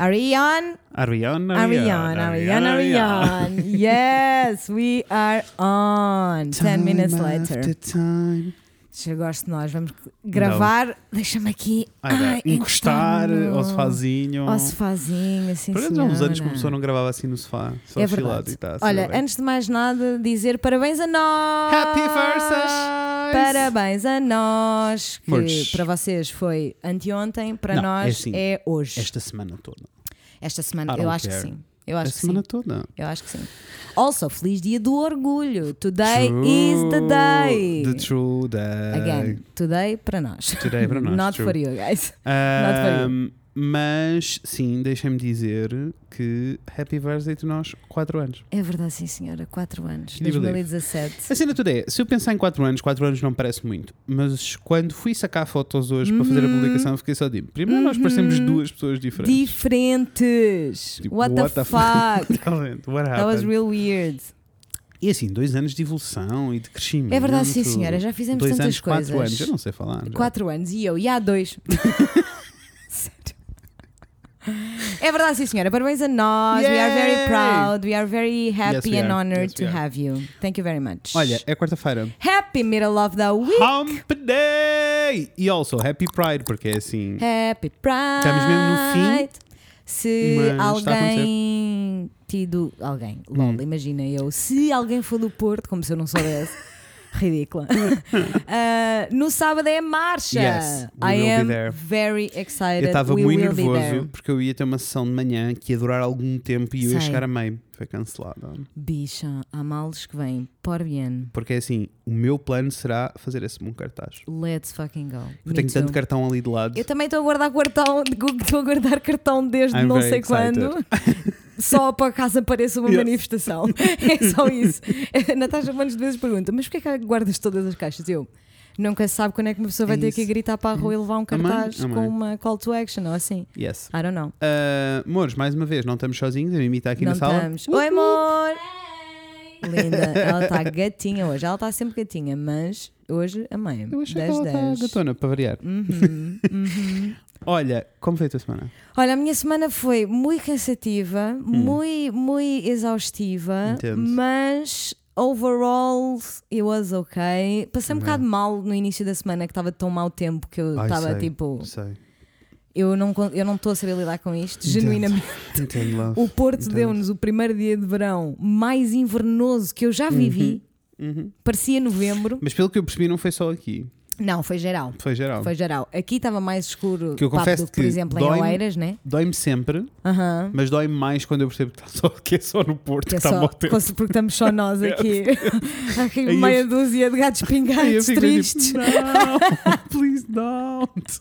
Ariane, Ariane, Ariane, Ariane, Ariane. Yes, we are on. 10 minutes later. Eu gosto de nós. Vamos gravar. Deixa-me aqui. Ai, encostar ao sofazinho. Ao sofazinho, assim. Por há uns anos que pessoa não gravava assim no sofá, só É verdade. e tá, assim, Olha, antes de mais nada, dizer parabéns a nós. Happy Versus! Parabéns a nós, que Amores. para vocês foi anteontem, para Não, é nós assim. é hoje. Esta semana toda. Esta semana, eu acho que care. sim. Eu acho a que semana sim. toda. Eu acho que sim. Also, feliz dia do orgulho. Today is the day. The true day. Again, today para nós. Today para nós, Not true. for you, guys. Not for you. Mas sim, deixem-me dizer que Happy Birthday to nós, 4 anos. É verdade, sim, senhora. 4 anos. Can you believe? 2017. A cena toda é, se eu pensar em 4 anos, 4 anos não parece muito, mas quando fui sacar fotos hoje para fazer a Uhum. publicação, fiquei só de primeiro nós Uhum. parecemos duas pessoas diferentes. Diferentes. Tipo, what, the what the fuck? Realmente, What That was happened? real weird. E assim, dois anos de evolução e de crescimento. É verdade, sim, senhora. Já fizemos dois tantas anos, coisas. quatro anos, eu não sei falar. já. 4 anos e eu, e há dois. É verdade, sim, senhora. Parabéns a nós. We are very Yay! proud. We are very happy we and honored Yes, to are. have you. Thank you very much. Olha, é quarta-feira. Happy middle of the week. Hump Day! E also, Happy Pride, porque é assim. Happy Pride. Estamos mesmo no fim, Se mas alguém tido. Alguém, lol, Hum. imagina eu. Se alguém for do Porto, como se eu não soubesse. Ridícula. Ah, no sábado é a marcha. Yes, I am very excited. Eu estava muito nervoso porque eu ia ter uma sessão de manhã que ia durar algum tempo e eu ia Sei. chegar a meio. Foi cancelada. Bicha, há males que vêm. Por bien. Porque é assim, o meu plano será fazer esse bom cartaz. Let's fucking go. Eu Me tenho too. tanto cartão ali de lado. Eu também estou a guardar cartão, estou a guardar cartão desde I'm não sei excited. quando. Só para caso apareça uma Yes. manifestação. É só isso. A Natasha muitas vezes pergunta: Mas porquê que guardas todas as caixas? Eu nunca se sabe quando é que uma pessoa vai É ter que gritar para a rua e levar um Amém, cartaz amém. com uma call to action ou assim. Yes. I don't know. Uh, amores, mais uma vez, não estamos sozinhos. A Mimi está aqui não na sala. estamos. Oi, amor! Linda, ela está gatinha hoje. Ela está sempre gatinha, mas hoje amei. Eu achei 10 que ela está 10. gatona, para variar. Uhum, uhum. Olha, como foi a tua semana? Olha, a minha semana foi muito cansativa, muito, muito exaustiva, Entendo. mas overall it was okay. Passei um Ok. bocado mal no início da semana, que estava tão mau tempo que eu estava tipo, Sei. eu não eu não estou a saber lidar com isto, Entendo. genuinamente. Entendo. O Porto deu-nos o primeiro dia de verão mais invernoso que eu já vivi. Uhum. Parecia novembro. Mas pelo que eu percebi, não foi só aqui. Não, foi geral. Foi geral. Foi geral. Aqui estava mais escuro Que eu confesso do que, por que exemplo, em dói-me- Oeiras, né? Dói-me sempre, Aham. mas dói-me mais quando eu percebo que, está só, que é só no Porto que, Que é está só, tempo. porque estamos só nós aqui. aqui Aí eu- meia dúzia de gatos pingados fico tristes. tipo, não, please don't.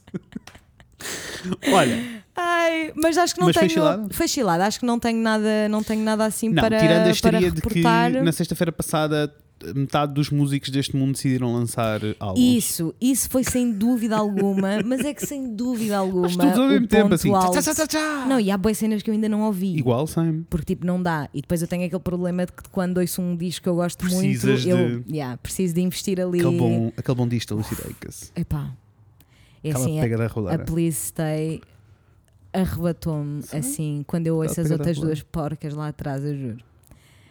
Olha, Ai, mas acho que não Mas foi tenho. chilada? Foi chilada. Acho que não tenho nada, não tenho nada assim não, para, tirando a para histeria de que na sexta-feira passada metade dos músicos deste mundo decidiram lançar álbuns. Isso, isso foi sem dúvida alguma, mas é que sem dúvida alguma. Mas todos ao mesmo tempo, assim. alto- tchá, tchá, tchá, tchá. Não, e há boas cenas que eu ainda não ouvi. Igual, Sam. Porque tipo, não dá. E depois eu tenho aquele problema de que quando ouço um disco que eu gosto Precisas muito, eu de- yeah, preciso de investir ali. Aquele bom, aquele bom disco da Lucy Dacus. Epá. É Aquela assim, pega a roleira. Please Stay arrebatou-me Sim. assim quando eu ouço Aquela as outras duas porcas lá atrás, eu juro.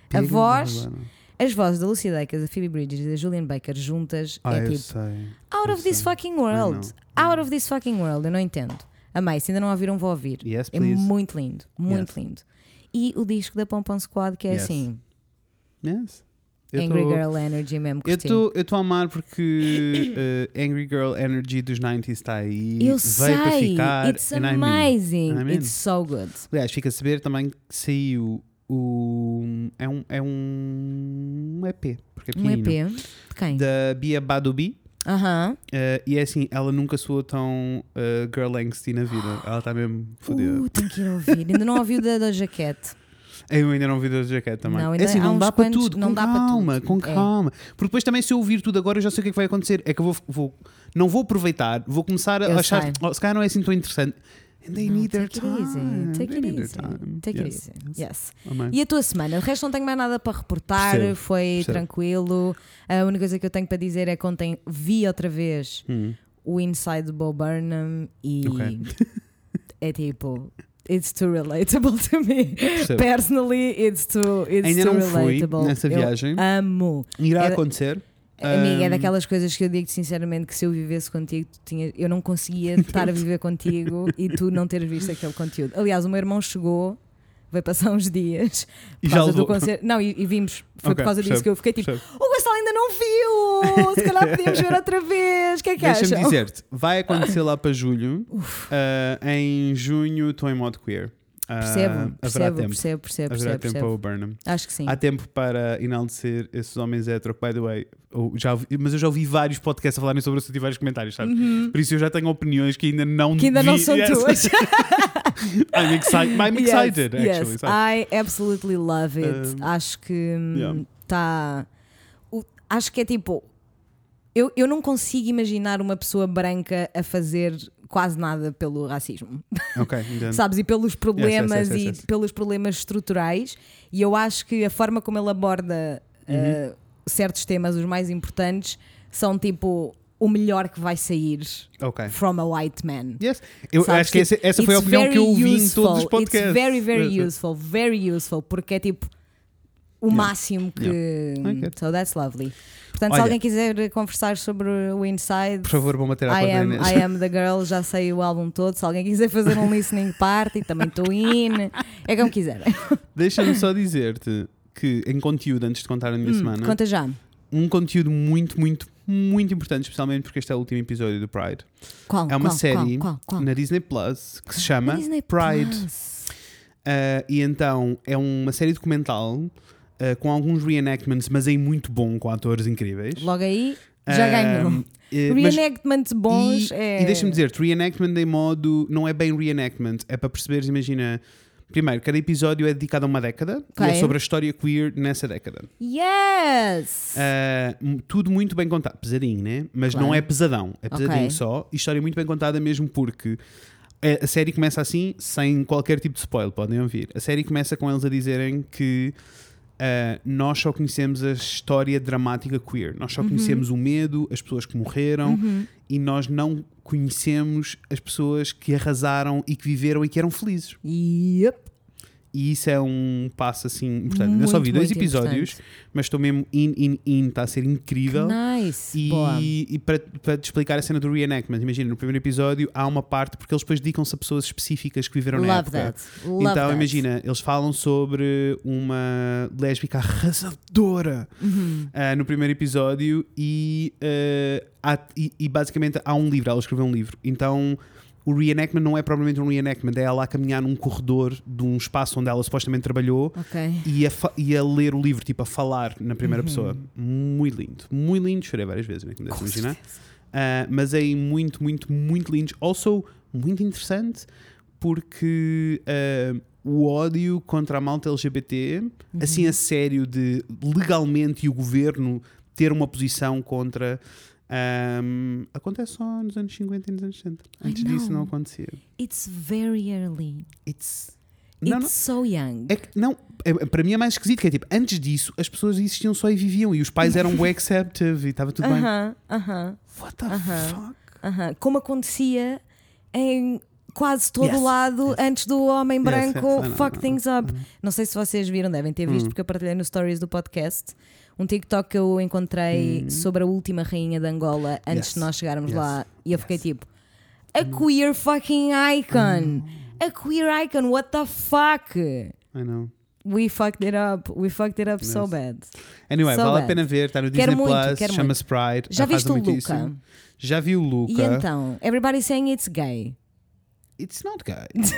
Pega da voz-. As vozes da Lucy Dacus, da Phoebe Bridges e da Julian Baker juntas Ah, é eu tipo sei. out eu of this sei. fucking world. I Out of this fucking world, eu não entendo. Amei, se ainda não ouviram, vou ouvir. Yes, É muito lindo, muito Yes. lindo. E o disco da Pompom Squad, que é Yes. assim, Yes. Eu Angry tô- Girl Energy mesmo. Eu curti. estou a amar porque uh, Angry Girl Energy dos 90s está aí. Eu veio sei, para ficar. it's amazing, I'm in. it's so good. Aliás, fica a saber também que saiu o. É um, é um EP. Porque é Um EP de quem? Da Bia Badubi. Aham. Uh, e é assim, ela nunca soou tão uh, girl angsty na vida. Ela está mesmo fodida. Uh, tenho que ir ouvir. Ainda não ouvi o da, da jaquete. Eu ainda não vi da jaquete também. Não, é ainda assim, há não dá para tudo. não com dá para calma, tudo. com É. calma. Porque depois também, se eu ouvir tudo agora, eu já sei o que é que vai acontecer. É que eu vou. vou- não vou aproveitar, vou começar a Eu achar. Oh, se calhar não é assim tão interessante. And they need their time. take it easy, take it Yes. easy. Yes. E a tua semana? De resto não tenho mais nada para reportar, Percebo, foi percebo. tranquilo. A única coisa que eu tenho para dizer é que ontem vi outra vez Hum. o Inside Bo Burnham e Ok. é tipo. it's too relatable to me. Percebo. Personally, it's too, it's Ainda too não fui relatable. nessa Eu viagem. amo. Irá Era- acontecer. Amiga, é daquelas coisas que eu digo sinceramente que se eu vivesse contigo, tu tinha, eu não conseguia estar a viver contigo e tu não teres visto aquele conteúdo. Aliás, o meu irmão chegou, veio passar uns dias E por já causa do concerto. Não, e, e vimos, foi Ok, por causa disso percebo, que eu fiquei tipo, percebo. o Gonçalo ainda não viu! Se calhar podíamos ver outra vez. O que é que Deixa-me acham? dizer-te, vai acontecer lá para julho. Ah, em junho estou em modo queer. Ah, Percebo, haverá percebo, tempo. percebo, percebo, Haverá percebo, tempo percebo. para o Burnham. Acho que sim. Há tempo para enaltecer esses homens hetero, que, by the way, já ouvi- mas eu já ouvi vários podcasts a falarem sobre isso e vários comentários, sabe? Por isso eu já tenho opiniões que ainda não Uhum. Que ainda não vi- são Yes. tuas. I'm, excited, I'm Yes, excited, yes. actually. sabe? I absolutely love it. Um, acho que yeah. está. acho que é tipo. Eu, eu não consigo imaginar uma pessoa branca a fazer quase nada pelo racismo, Ok, entendo. sabes? E pelos problemas yes, yes, e yes. pelos problemas estruturais. E eu acho que a forma como ele aborda Uhum. uh, certos temas, os mais importantes, são tipo o melhor que vai sair Ok. from a white man. Yes. Eu Sabes, acho que essa, essa foi a opinião que eu ouvi em todos os podcasts. It's very, very Yes. useful, very useful, porque é tipo o Yeah. máximo que. I get So that's lovely. Portanto, se Olha. alguém quiser conversar sobre o Inside, Por favor, vou à I am. I am the girl, já sei o álbum todo. Se alguém quiser fazer um listening party, também estou in. É como quiserem. Deixa-me só dizer-te que em conteúdo, antes de contar a minha Hum, semana, Conta já. um conteúdo muito, muito, muito importante, especialmente porque este é o último episódio do Pride, Qual? É uma qual, série Qual? Qual? na Disney Plus que se chama Pride. Uh, e então é uma série documental uh, com alguns reenactments, mas em muito bom, com atores incríveis. Logo aí, já ganhou. mas- Reenactments bons e, é. e deixa-me dizer-te, reenactment em modo. Não é bem reenactment, é para perceberes, imagina. Primeiro, cada episódio é dedicado a uma década e é sobre a história queer nessa década. Yes! Uh, tudo muito bem contado. Pesadinho, né? Mas Claro. não é pesadão. É pesadinho Ok. só. E história muito bem contada mesmo porque a, a série começa assim, sem qualquer tipo de spoiler, podem ouvir. A série começa com eles a dizerem que uh, nós só conhecemos a história dramática queer. Nós Uhum. só conhecemos o medo, as pessoas que morreram e nós não conhecemos as pessoas que arrasaram e que viveram e que eram felizes. Yep. E isso é um passo assim importante. Eu só vi Muito, dois muito episódios, mas estou mesmo in, in, in, está a ser incrível. Nice. Boa. E, e para, para te explicar a cena do reenactment, imagina, no primeiro episódio há uma parte porque eles depois dedicam-se a pessoas específicas que viveram na Love época. that. Love então, that. imagina, eles falam sobre uma lésbica arrasadora Uhum. ah, no primeiro episódio e, ah, há- e, e basicamente há um livro, ela escreveu um livro. Então o reenactment não é propriamente um reenactment, é ela a caminhar num corredor de um espaço onde ela supostamente trabalhou Ok. e a, e a ler o livro, tipo a falar na primeira Uhum. pessoa. Muito lindo, muito lindo. Chorei várias vezes, né, como deves Com imaginar. Ah, mas é muito, muito, muito lindo. Also, muito interessante porque ah, o ódio contra a malta LGBT, assim Uhum. a sério, de legalmente e o governo ter uma posição contra. Ahm, acontece só nos anos 50 e nos anos 60. I Antes disso não acontecia. It's very early. It's. It's Não, não. so young. É que, não, é- para mim é mais esquisito, que é tipo, antes disso as pessoas existiam só e viviam e os pais eram bem acceptive e estava tudo bem. Aham, aham, What the Aham. fuck? aham. Como acontecia em quase todo Yes, lado yes. antes do homem branco yes, fuck things up. Não sei se vocês viram, devem ter visto, Hum. porque eu partilhei no stories do podcast. Um TikTok que eu encontrei sobre a última rainha de Angola antes Hum. Yes, de nós chegarmos yes, lá. E eu fiquei yes. Hum. tipo: a queer fucking icon! A queer icon, what the fuck? I know. We fucked it up. We fucked it up so bad. Anyway, So vale a bad. pena ver, está no Disney Plus, chama-se Pride. Já viste o. Luca? Já vi o Luca. E então? Everybody saying it's gay. It's not gay.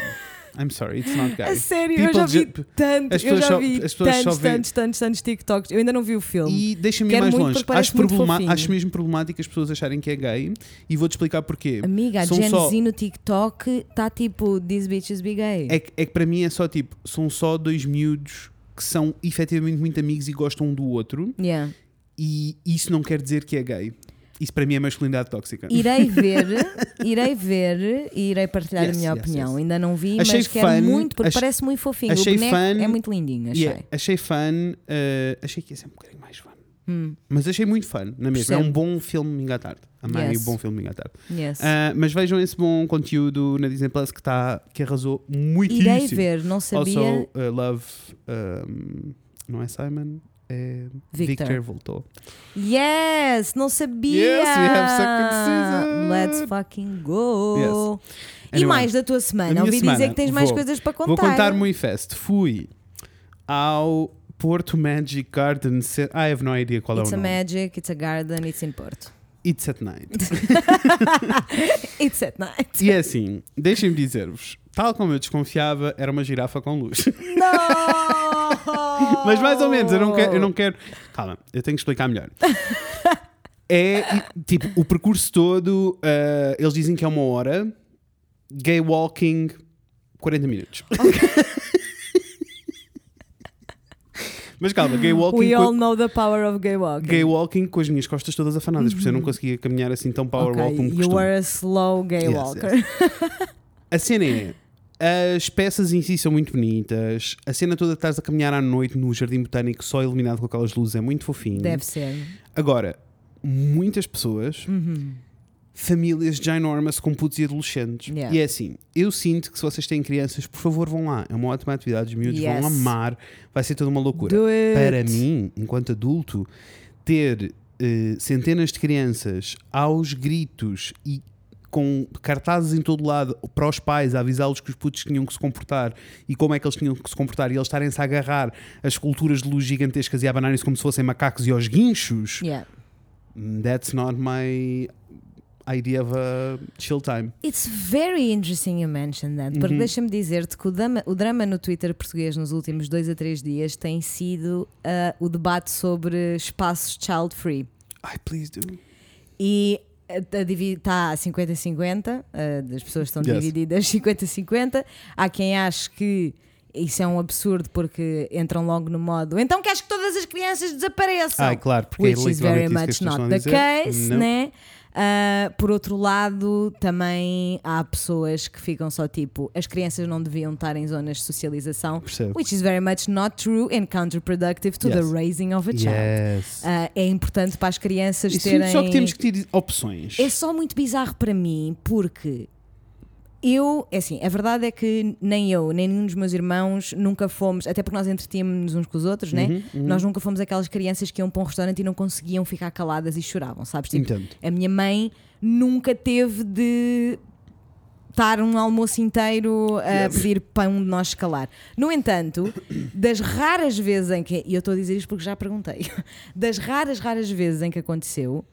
I'm sorry, it's not gay. A sério, eu People já vi ju- tanto, as eu já só- vi as pessoas só tantos, tantos, tantos, tantos TikToks. Eu ainda não vi o filme. E deixa-me ir mais longe. Acho, problema- acho mesmo problemático as pessoas acharem que é gay e vou-te explicar porquê. Amiga, a São Gen só- Z no TikTok está tipo These bitches be gay. É que, é que para mim é só tipo, são só dois miúdos que são efetivamente muito amigos e gostam um do outro Yeah. e isso não quer dizer que é gay. Isso para mim é masculinidade tóxica. Irei ver, irei ver e irei partilhar Yes, a minha yes, opinião. yes. Ainda não vi, Achei mas quero fun, muito, porque ach- parece muito fofinho. achei o boneco fun é muito lindinho, achei. Yeah, achei fun, uh, achei que ia ser um bocadinho mais fun. Mas achei muito fun, na mesma. É um bom filme domingo à tarde. Amei Yes. o bom filme domingo à tarde. Yes. Ah, mas vejam esse bom conteúdo na Disney Plus que, tá, que arrasou muitíssimo. Irei ver, não sabia. Also, uh, Love. um, não é Simon? É Victor. Victor, voltou. Yes, não sabia. Yes, we have second season. Let's fucking go. E Anyway, mais da tua semana? a Ouvi dizer semana, que tens mais vou- coisas para contar. Vou contar muito fast. Fui ao Porto Magic Garden. Ce- I have no idea qual It's é a o nome. magic, it's a garden, it's in Porto. It's at night. It's at night. e é assim, deixem-me dizer-vos, tal como eu desconfiava, era uma girafa com luz. Não! Mas mais ou menos, eu não quero. Eu não quero... Calma, eu tenho que explicar melhor. É tipo, o percurso todo, uh, eles dizem que é uma hora, gay walking, 40 minutos. Mas calma, gay walking. We all know the power of gay walking. Gay walking com as minhas costas todas afanadas, por isso eu não conseguia caminhar assim tão power Ok, walk como You costumo. were a slow gay Yes, walker. A cena é. As peças em si são muito bonitas. A cena toda estás a caminhar à noite no jardim botânico só iluminado com aquelas luzes é muito fofinho. Deve ser. Agora, muitas pessoas, Uhum. Famílias ginormous com putos e adolescentes. Yeah. E é assim, eu sinto que se vocês têm crianças, por favor vão lá. É uma ótima atividade, os miúdos Yes. vão amar, vai ser toda uma loucura. Para mim, enquanto adulto, ter eh, centenas de crianças aos gritos e com cartazes em todo lado para os pais a avisá-los que os putos tinham que se comportar e como é que eles tinham que se comportar e eles estarem-se a agarrar as esculturas de luz gigantescas e a abanarem-se como se fossem macacos e aos guinchos, Yeah. that's not my idea of a chill time. It's very interesting you mention that, Uhum. porque deixa-me dizer-te que o drama, o drama no Twitter português nos últimos dois a três dias tem sido ah, o debate sobre espaços child-free. Ai, please do. E está a 50-50, ah, as pessoas estão Yes. divididas 50-50. Há quem ache que isso é um absurdo porque entram logo no modo então queres que todas as crianças desapareçam? Ai, claro, porque é Which is very much not the case, né? Ah, por outro lado, também há pessoas que ficam só tipo as crianças não deviam estar em zonas de socialização, Percebo. which is very much not true and counterproductive to the Yes. raising of a child. Yes. Ah, é importante para as crianças sinto terem. só que temos que ter opções. É só muito bizarro para mim porque eu, é assim, a verdade é que nem eu, nem nenhum dos meus irmãos nunca fomos, até porque nós entretínhamos uns com os outros, né? Uhum, Nós nunca fomos aquelas crianças que iam para um restaurante e não conseguiam ficar caladas e choravam, sabes? Tipo, Entendo. a minha mãe nunca teve de estar um almoço inteiro a Yes. pedir para um de nós escalar. No entanto, das raras vezes em que, e eu estou a dizer isto porque já perguntei, das raras, raras vezes em que aconteceu,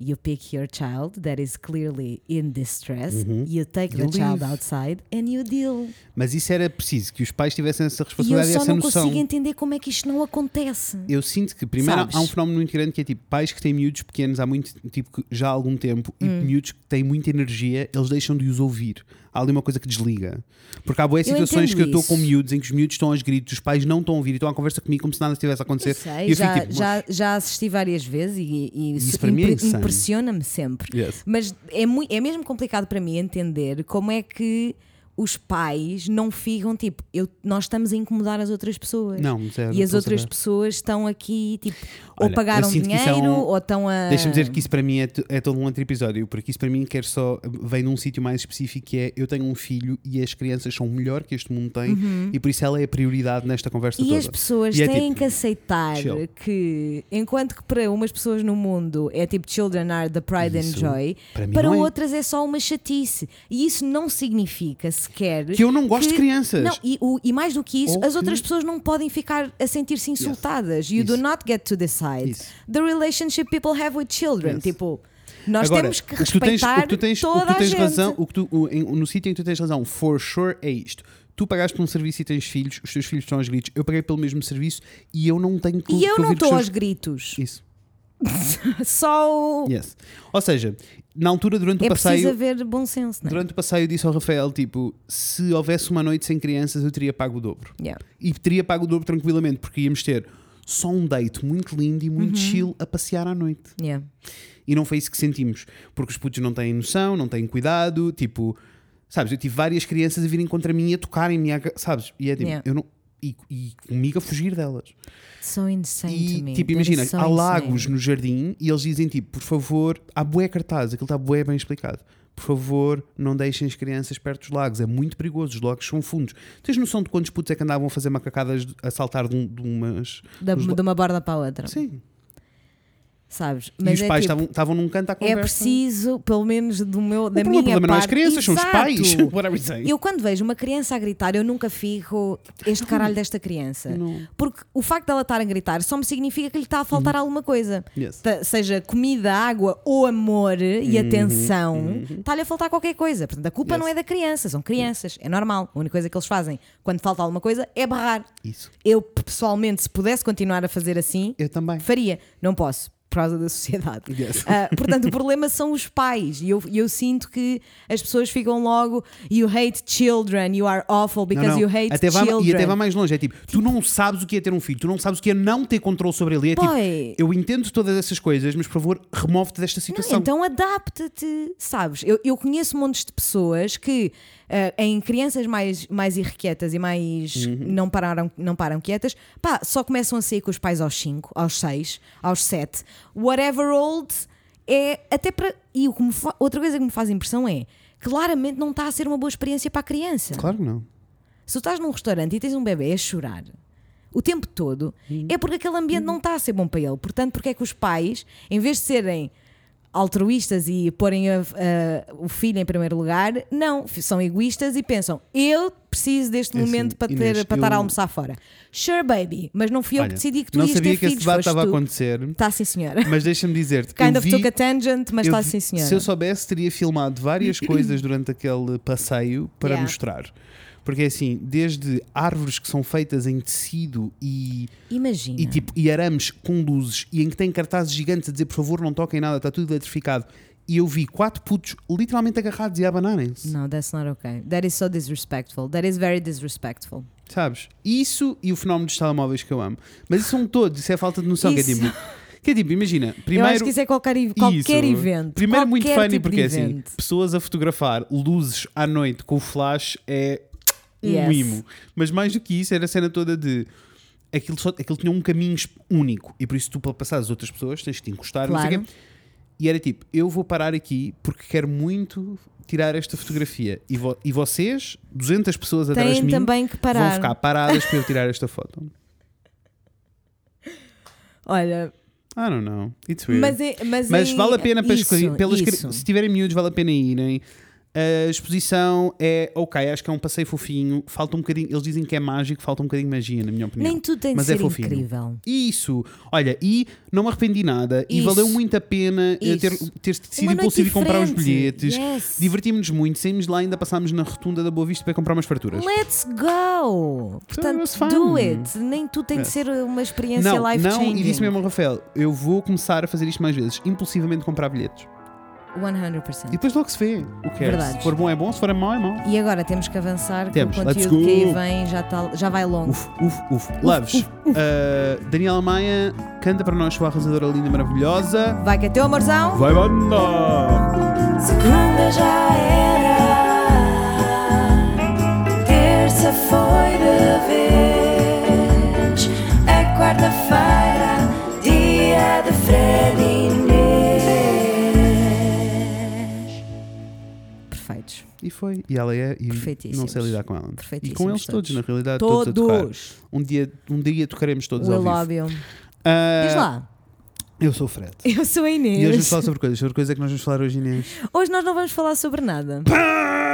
you pick your child that is clearly in distress, you take the You child leave. outside and you deal. Mas isso era preciso que os pais tivessem essa E eu responsabilidade e só essa não noção. consigo entender como é que isto não acontece. Eu sinto que primeiro Sabes? há um fenómeno muito grande que é tipo pais que têm miúdos pequenos há muito tipo já há algum tempo e Hum. miúdos que têm muita energia, eles deixam de os ouvir. Há ali uma coisa que desliga. Porque há boas situações que eu estou com miúdos em que os miúdos estão aos gritos, os pais não estão a ouvir e estão à conversa comigo como se nada estivesse a acontecer. Eu sei, eu já, fico tipo, já, já assisti várias vezes e, e Isso é impressiona-me sempre. Yes. Mas é, mui- é mesmo complicado para mim entender como é que os pais não ficam tipo, eu, nós estamos a incomodar as outras pessoas. Não, zero, e as outras pessoas estão aqui tipo, ou Olha, eu pagaram é dinheiro um- ou estão a. Deixa-me dizer que isso para mim é, é todo um outro episódio, porque isso para mim quer só vem num sítio mais específico que é eu tenho um filho e as crianças são o melhor que este mundo tem e por isso ela é a prioridade nesta conversa Uhum. E toda. as pessoas E é têm tipo, que aceitar chill. que, enquanto que para umas pessoas no mundo é tipo children are the pride Isso, and joy, para para não é. outras é só uma chatice. E isso não significa sequer Que eu não gosto de crianças. Não, e, o- e mais do que isso, Ou as que- outras pessoas não podem ficar a sentir-se insultadas. You do Isso. not get to decide Isso. the relationship people have with children. Yes. Tipo, nós Agora, temos que o que tu tens, respeitar o que tu tens, o toda que tu tens razão, o que tu, o- em- no sítio em que tu tens razão, for sure, é isto. Tu pagaste por um serviço e tens filhos, os teus filhos estão aos gritos. Eu paguei pelo mesmo serviço e eu não tenho que E eu que não estou teus- aos gritos. Isso, Só o- yes. Ou seja, na altura, durante o é preciso passeio, haver bom senso, não é? durante o passeio, eu disse ao Rafael: tipo, se houvesse uma noite sem crianças, eu teria pago o dobro. Yeah. E teria pago o dobro tranquilamente, porque íamos ter só um date muito lindo e Uhum. muito chill a passear à noite. Yeah. E não foi isso que sentimos. Porque os putos não têm noção, não têm cuidado. Tipo, sabes, eu tive várias crianças a virem contra mim e a tocarem-me, sabes? E é tipo, Yeah. eu não. E, e comigo a fugir delas. So insane to me. tipo, imagina, so há lagos insane. no jardim e eles dizem tipo, por favor, há bué cartaz, aquilo está bué bem explicado. Por favor, não deixem as crianças perto dos lagos, é muito perigoso, os lagos são fundos. Tens noção de quantos putos é que andavam a fazer macacadas a saltar de, um- de umas. Da- de uma borda para a outra. Sim. Sabes? e os é pais tipo, estavam estavam num canto à É conversa. preciso, pelo menos do meu, O da minha problema não é as parte- crianças, são os pais. Exato. What are we saying? Eu quando vejo uma criança a gritar, eu nunca fico este caralho desta criança. Não. Porque o facto dela estar a gritar só me significa que lhe está a Uhum. faltar alguma coisa. Yes. Seja comida, água ou amor e Uhum, atenção, está-lhe a faltar qualquer coisa. Portanto, a culpa Yes. não é da criança, são crianças. É normal. A única coisa que eles fazem quando falta alguma coisa é berrar. Isso. Eu, pessoalmente, se pudesse continuar a fazer assim, Eu também. faria. Não posso. Por causa da sociedade. Yes. Ah, portanto, o problema são os pais. E eu, eu sinto que as pessoas ficam logo You hate children, you are awful because Não, não. you hate até vai, children. E até vai mais longe. É tipo, tu não sabes o que é ter um filho, tu não sabes o que é não ter controle sobre ele. É tipo, eu entendo todas essas coisas, mas por favor, remove-te desta Não, situação. então adapta-te, sabes? Eu, eu conheço montes de pessoas que ah, em crianças mais, mais irrequietas e mais Uhum. não, pararam, não param quietas, pá, só começam a sair com os pais aos 5, aos 6, aos 7, whatever old, é até para. E o que fa- outra coisa que me faz impressão é claramente não está a ser uma boa experiência para a criança. Claro que não. Se tu estás num restaurante e tens um bebê a chorar o tempo todo, é porque aquele ambiente não está a ser bom para ele. Portanto, porque é que os pais, em vez de serem altruístas e porem a- a- o filho em primeiro lugar, não, são egoístas e pensam: eu preciso deste É assim, momento para, ter, Inês, para estar a eu- almoçar fora. Sure, baby, mas não fui eu Olha, que decidi que tu não ias sabia ter que esse filhos, debate foste estava a acontecer, Está sim, senhora. mas deixa-me dizer-te. Kind eu of vi, took a tangent, mas eu está sim, senhora. Se eu soubesse, teria filmado várias coisas durante aquele passeio para Yeah. mostrar. Porque é assim, desde árvores que são feitas em tecido e, Imagina. e, tipo, e arames com luzes e em que tem cartazes gigantes a dizer por favor não toquem nada, está tudo eletrificado. E eu vi quatro putos literalmente agarrados e abanarem-se. No, that's not okay. That is so disrespectful. That is very disrespectful. Sabes? Isso e o fenómeno dos telemóveis que eu amo. Mas isso são todos, isso é falta de noção. Que é Isso. tipo, que é tipo, imagina, eu acho primeiro. que isso é qualquer, qualquer Isso. evento. Primeiro, muito qualquer funny, tipo porque é assim, pessoas a fotografar luzes à noite com o flash é um Yes. mimo. Mas mais do que isso, era a cena toda de. Aquilo, só, aquilo tinha um caminho único e por isso tu, para passar as outras pessoas, tens que te encostar. Claro. E era tipo, eu vou parar aqui porque quero muito tirar esta fotografia. E, vo- e vocês, 200 pessoas atrás de Têm mim, também que vão parar. ficar paradas para eu tirar esta foto. Olha, I don't know. It's weird. mas, é, mas, Mas é- vale a pena para isso, pelas isso. se tiverem miúdos, vale a pena irem. A exposição é ok, acho que é um passeio fofinho. Falta um bocadinho, eles dizem que é mágico, falta um bocadinho de magia, na minha opinião. Nem tudo tem de Mas é ser fofinho. incrível. Isso, olha, e não me arrependi nada e Isso. valeu muito a pena eh, ter, Isso. ter Uma decidido noite impulsivo e comprar os diferente. bilhetes. Yes. Divertimos-nos muito, saímos de lá e ainda passámos na rotunda da Boa Vista para comprar umas farturas. Let's go! Portanto, fun. do it. Nem tudo tem de ser uma experiência Não, life não, changing. e disse mesmo ao Rafael, eu vou começar a fazer isto mais vezes, impulsivamente comprar bilhetes. 100%. E depois logo se vê o que é. Se for bom é bom, se for mau é mau. E agora temos que avançar, Temos. que o conteúdo que aí vem já, tá, já vai longo. Uf, uf, uf. Loves, uh, Daniela Maia canta para nós sua arrasadora linda e maravilhosa. Vai que é teu amorzão? Vai banda! Segunda já era, terça E foi. E ela é. E não sei lidar com ela. E com eles todos, na realidade, todos, a tocar. Todos. Um dia, um dia tocaremos todos We ao vivo. Ah, Diz lá. Eu sou o Fred. Eu sou a E hoje vamos Inês. falar sobre coisas. Sobre coisas é que nós vamos falar hoje, Inês. Hoje nós não vamos falar sobre nada. São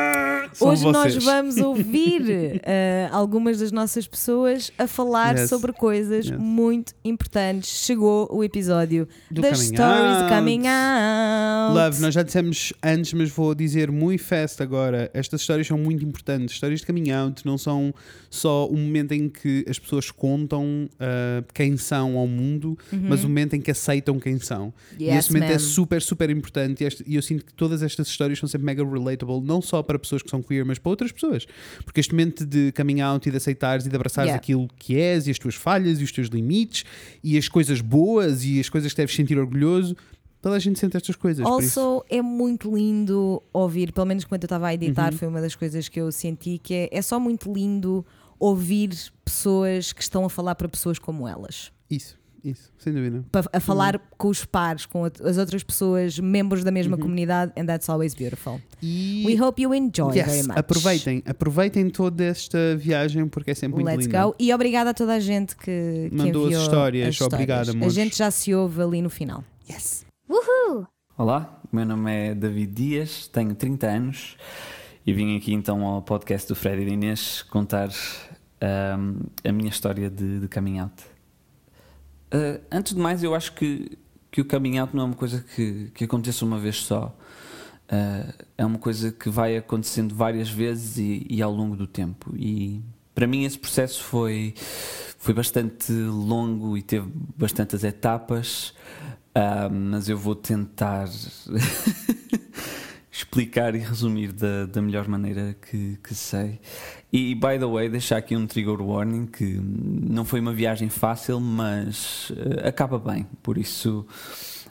Hoje nós vocês. vamos ouvir eh, algumas das nossas pessoas a falar Yes. sobre coisas Yes. muito importantes. Chegou o episódio Do das coming stories out. coming out. Love, nós já dissemos antes, mas vou dizer muito fast agora. Estas histórias são muito importantes. Histórias de coming out não são só o momento em que as pessoas contam ah, quem são ao mundo, mas o momento em que aceitam quem são. e Uhum. Yes, esse momento é super, super importante. E, este- e eu sinto que todas estas histórias são sempre mega relatable, não só para pessoas que são queer, mas para outras pessoas. Porque este momento de coming out e de aceitares e de abraçares Yeah. aquilo que és e as tuas falhas e os teus limites e as coisas boas e as coisas que deves sentir orgulhoso. Toda a gente sente estas coisas. Also, é muito lindo ouvir, pelo menos quando eu estava a Uhum. editar, foi uma das coisas que eu senti que é, é só muito lindo ouvir pessoas que estão a falar para pessoas como elas. Isso, isso, sem dúvida. Pa- A falar com os pares, com a- as outras pessoas, membros da mesma comunidade, and that's always beautiful. E We hope you enjoy very yes, much. aproveitem, aproveitem toda esta viagem porque é sempre muito Let's linda. go. E obrigada a toda a gente que, que Mandou as histórias. as histórias. Obrigado, A amores. gente já se ouve ali no final. Yes. Olá, o meu nome é David Dias, tenho 30 anos e vim aqui então ao podcast do Fred e Inês contar ahm, a minha história de, de coming out. Ah, antes de mais, eu acho que, que o coming out não é uma coisa que, que aconteça uma vez só. Ah, é uma coisa que vai acontecendo várias vezes e, e ao longo do tempo. E para mim esse processo foi, foi bastante longo e teve bastantes etapas, ah, mas eu vou tentar explicar e resumir da, da melhor maneira que, que sei. E, by the way, deixar aqui um trigger warning que não foi uma viagem fácil, mas eh, acaba bem. Por isso,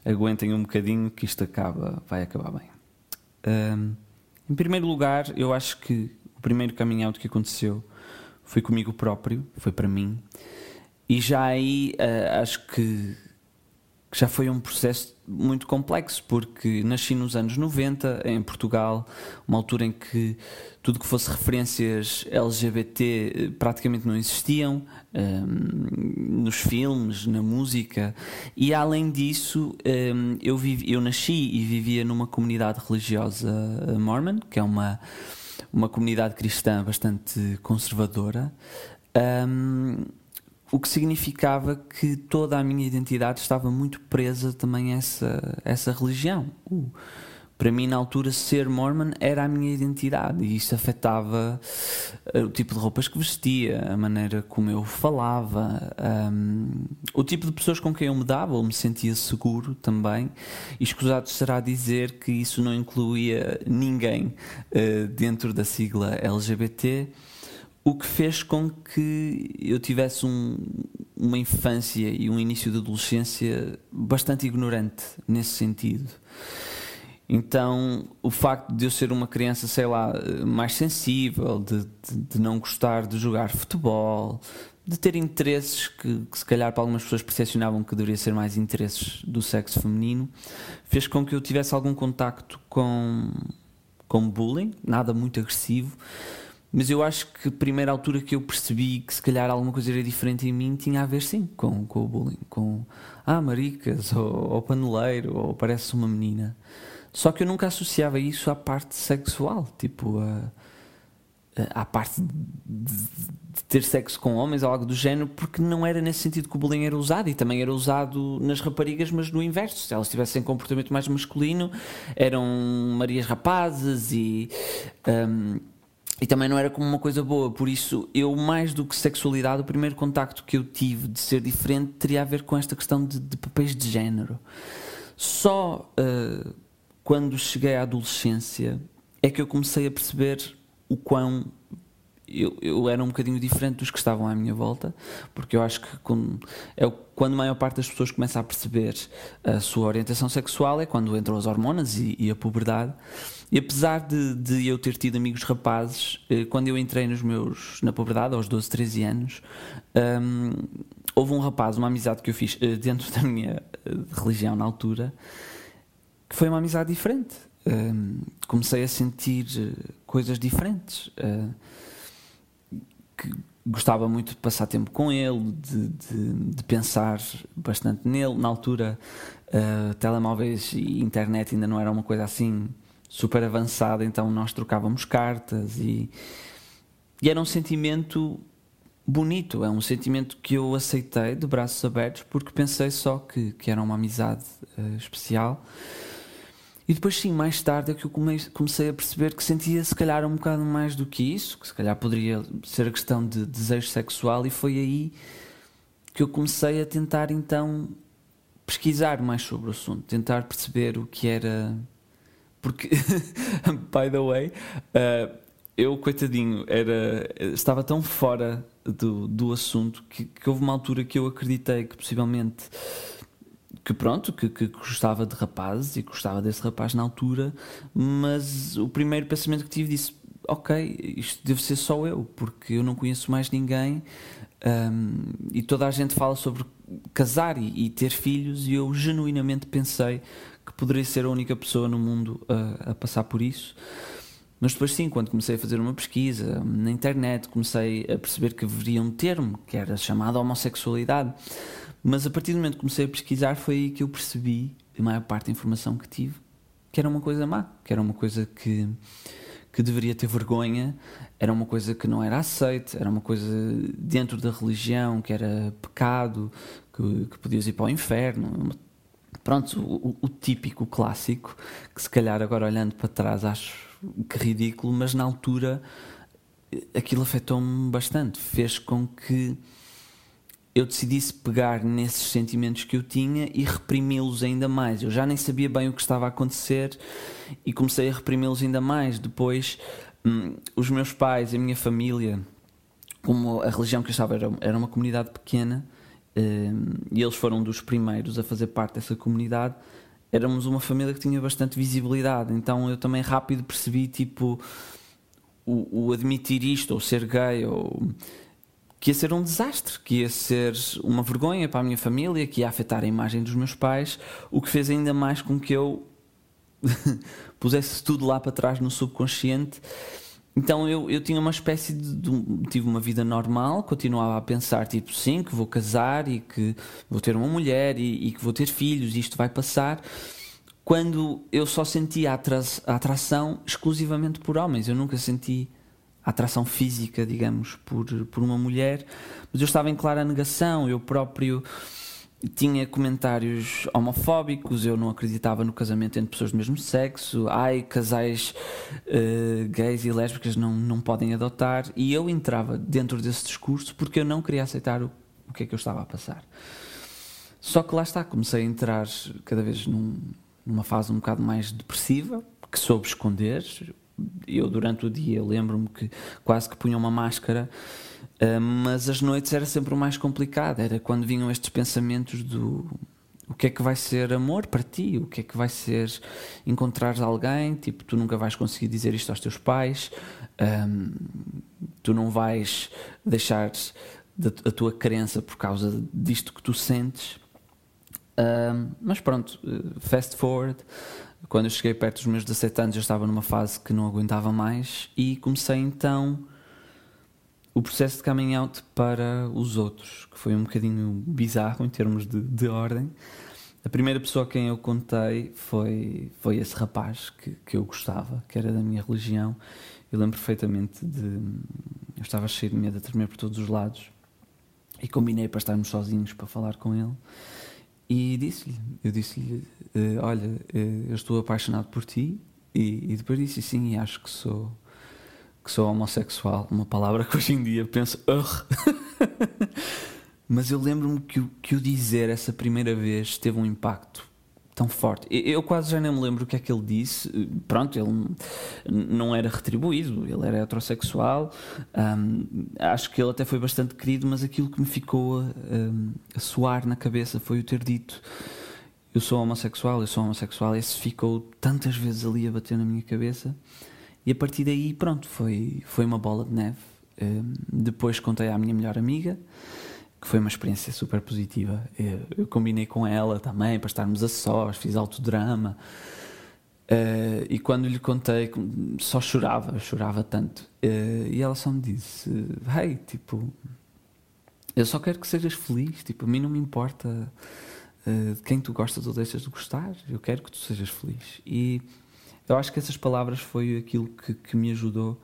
aguentem um bocadinho que isto acaba, vai acabar bem. Ahm, em primeiro lugar, eu acho que o primeiro out que aconteceu foi comigo próprio, foi para mim. E já aí ah, acho que que já foi um processo muito complexo, porque nasci nos anos 90 em Portugal, uma altura em que tudo que fosse referências LGBT eh, praticamente não existiam, hum, nos filmes, na música, e além disso, hum, eu, vivi, eu nasci e vivia numa comunidade religiosa mormon, que é uma, uma comunidade cristã bastante conservadora. Hum, o que significava que toda a minha identidade estava muito presa também a essa, essa religião. O- para mim, na altura, ser mormon era a minha identidade e isso afetava eh, o tipo de roupas que vestia, a maneira como eu falava, ahm, o tipo de pessoas com quem eu me dava ou me sentia seguro também. E escusado será dizer que isso não incluía ninguém eh, dentro da sigla LGBT o que fez com que eu tivesse um- uma infância e um início de adolescência bastante ignorante nesse sentido. Então, o facto de eu ser uma criança, sei lá, mais sensível, de, de- de não gostar de jogar futebol, de ter interesses que, que se calhar para algumas pessoas percepcionavam que deveria ser mais interesses do sexo feminino, fez com que eu tivesse algum contacto com, com bullying, nada muito agressivo, mas eu acho que a primeira altura que eu percebi que se calhar alguma coisa era diferente em mim tinha a ver sim com, com o bullying, com ah, maricas, ou, ou paneleiro, ou parece uma menina. Só que eu nunca associava isso à parte sexual, tipo a, à parte de, de ter sexo com homens ou algo do género, porque não era nesse sentido que o bullying era usado e também era usado nas raparigas, mas no inverso. Se elas tivessem comportamento mais masculino, eram Marias rapazes e. hum, e também não era como uma coisa boa, por isso eu, mais do que sexualidade, o primeiro contacto que eu tive de ser diferente teria a ver com esta questão de, de papéis de género. Só uh, quando cheguei à adolescência é que eu comecei a perceber o quão eu, eu era um bocadinho diferente dos que estavam à minha volta, porque eu acho que quando, é quando a maior parte das pessoas começa a perceber a sua orientação sexual é quando entram as hormonas e, e a puberdade. E apesar de, de eu ter tido amigos rapazes, eh, quando eu entrei nos meus, na puberdade, aos 12, 13 anos, hum, houve um rapaz, uma amizade que eu fiz eh, dentro da minha eh, religião na altura, que foi uma amizade diferente. Hum, comecei a sentir coisas diferentes. eh, que gostava muito de passar tempo com ele, de, de- de pensar bastante nele. Na altura, eh, telemóveis e internet ainda não era uma coisa assim super avançada, então nós trocávamos cartas e, e era um sentimento bonito, é um sentimento que eu aceitei de braços abertos porque pensei só que, que era uma amizade eh, especial. E depois, sim, mais tarde é que eu come- comecei a perceber que sentia se calhar um bocado mais do que isso, que se calhar poderia ser a questão de desejo sexual, e foi aí que eu comecei a tentar então pesquisar mais sobre o assunto, tentar perceber o que era. Porque, by the way, eh, eu, coitadinho, era, estava tão fora do, do assunto que, que houve uma altura que eu acreditei que possivelmente que pronto, que, que gostava de rapazes e gostava desse rapaz na altura, mas o primeiro pensamento que tive disse: ok, isto deve ser só eu, porque eu não conheço mais ninguém um, e toda a gente fala sobre casar e, e, ter filhos, e eu genuinamente pensei que poderia ser a única pessoa no mundo a, a passar por isso. Mas depois, sim, quando comecei a fazer uma pesquisa na internet, comecei a perceber que haveria um termo que era chamado homossexualidade. Mas a partir do momento que comecei a pesquisar, foi aí que eu percebi, a maior parte da informação que tive, que era uma coisa má, que era uma coisa que, que deveria ter vergonha, era uma coisa que não era aceite, era uma coisa dentro da religião, que era pecado, que, que podias ir para o inferno. Pronto, o, o típico, clássico, que se calhar agora olhando para trás acho que ridículo, mas na altura aquilo afetou-me bastante, fez com que eu decidisse pegar nesses sentimentos que eu tinha e reprimi-los ainda mais. Eu já nem sabia bem o que estava a acontecer e comecei a reprimi-los ainda mais. Depois, hum, os meus pais, a minha família, como a religião que eu estava era, era uma comunidade pequena e eles foram dos primeiros a fazer parte dessa comunidade, éramos uma família que tinha bastante visibilidade. Então eu também rápido percebi, tipo, o, o admitir isto, ou ser gay, ou que ia ser um desastre, que ia ser uma vergonha para a minha família, que ia afetar a imagem dos meus pais, o que fez ainda mais com que eu pusesse tudo lá para trás no subconsciente. Então eu, eu tinha uma espécie de, de, tive uma vida normal, continuava a pensar tipo sim que vou casar e que vou ter uma mulher e, e que vou ter filhos e isto vai passar. Quando eu só sentia a atração exclusivamente por homens, eu nunca senti atração física, digamos, por, por uma mulher, mas eu estava em clara negação, eu próprio tinha comentários homofóbicos, eu não acreditava no casamento entre pessoas do mesmo sexo, ai, casais uh, gays e lésbicas não, não podem adotar, e eu entrava dentro desse discurso porque eu não queria aceitar o, o que é que eu estava a passar. Só que lá está, comecei a entrar cada vez num, numa fase um bocado mais depressiva, que soube esconder, eu durante o dia lembro-me que quase que punha uma máscara, uh, mas as noites era sempre o mais complicado. Era quando vinham estes pensamentos do o que é que vai ser amor para ti, o que é que vai ser encontrar alguém, tipo, tu nunca vais conseguir dizer isto aos teus pais, um, tu não vais deixar a tua crença por causa disto que tu sentes. Um, mas pronto, fast forward, quando eu cheguei perto dos meus 17 anos, eu estava numa fase que não aguentava mais e comecei então o processo de coming out para os outros, que foi um bocadinho bizarro em termos de, de ordem. A primeira pessoa a quem eu contei foi, foi esse rapaz que, que eu gostava, que era da minha religião. Eu lembro perfeitamente de. Eu estava cheio de medo a tremer por todos os lados e combinei para estarmos sozinhos para falar com ele. E disse-lhe, eu disse-lhe, uh, olha, uh, eu estou apaixonado por ti. E, e, depois disse sim, acho que sou que sou homossexual, uma palavra que hoje em dia penso, mas eu lembro-me que, que o dizer essa primeira vez teve um impacto tão forte. Eu quase já nem me lembro o que é que ele disse. Pronto, ele não era retribuído, ele era heterossexual. Um, acho que ele até foi bastante querido, mas aquilo que me ficou a, a soar na cabeça foi o ter dito. Eu sou homossexual, eu sou homossexual. Esse ficou tantas vezes ali a bater na minha cabeça. E a partir daí, pronto, foi, foi uma bola de neve. Um, depois contei à minha melhor amiga que foi uma experiência super positiva. Eu, eu, combinei com ela também para estarmos a sós, fiz alto drama. Uh, e quando lhe contei, só chorava, chorava tanto. Uh, e ela só me disse: Hey, tipo, eu só quero que sejas feliz. Tipo, a mim não me importa uh, de quem tu gostas ou deixas de gostar, eu quero que tu sejas feliz. E eu acho que essas palavras foi aquilo que, que me ajudou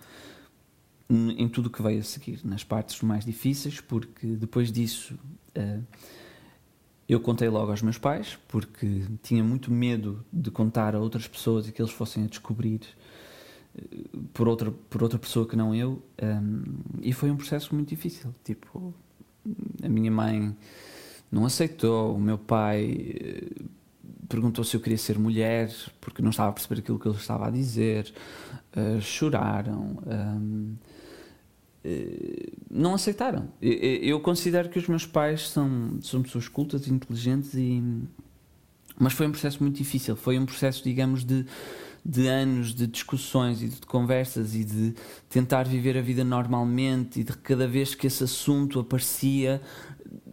em tudo o que veio a seguir, nas partes mais difíceis, porque depois disso uh, eu contei logo aos meus pais, porque tinha muito medo de contar a outras pessoas e que eles fossem a descobrir uh, por, outra, por outra pessoa que não eu, um, ehm, e foi um processo muito difícil. Tipo, a minha mãe não aceitou, o meu pai. Uh, perguntou se eu queria ser mulher porque não estava a perceber aquilo que ele estava a dizer, choraram. Um, eh, não aceitaram. Eu considero que os meus pais são, são pessoas cultas inteligentes, e, mas foi um processo muito difícil. Foi um processo, digamos, de, de anos de discussões e de conversas e de tentar viver a vida normalmente e de cada vez que esse assunto aparecia,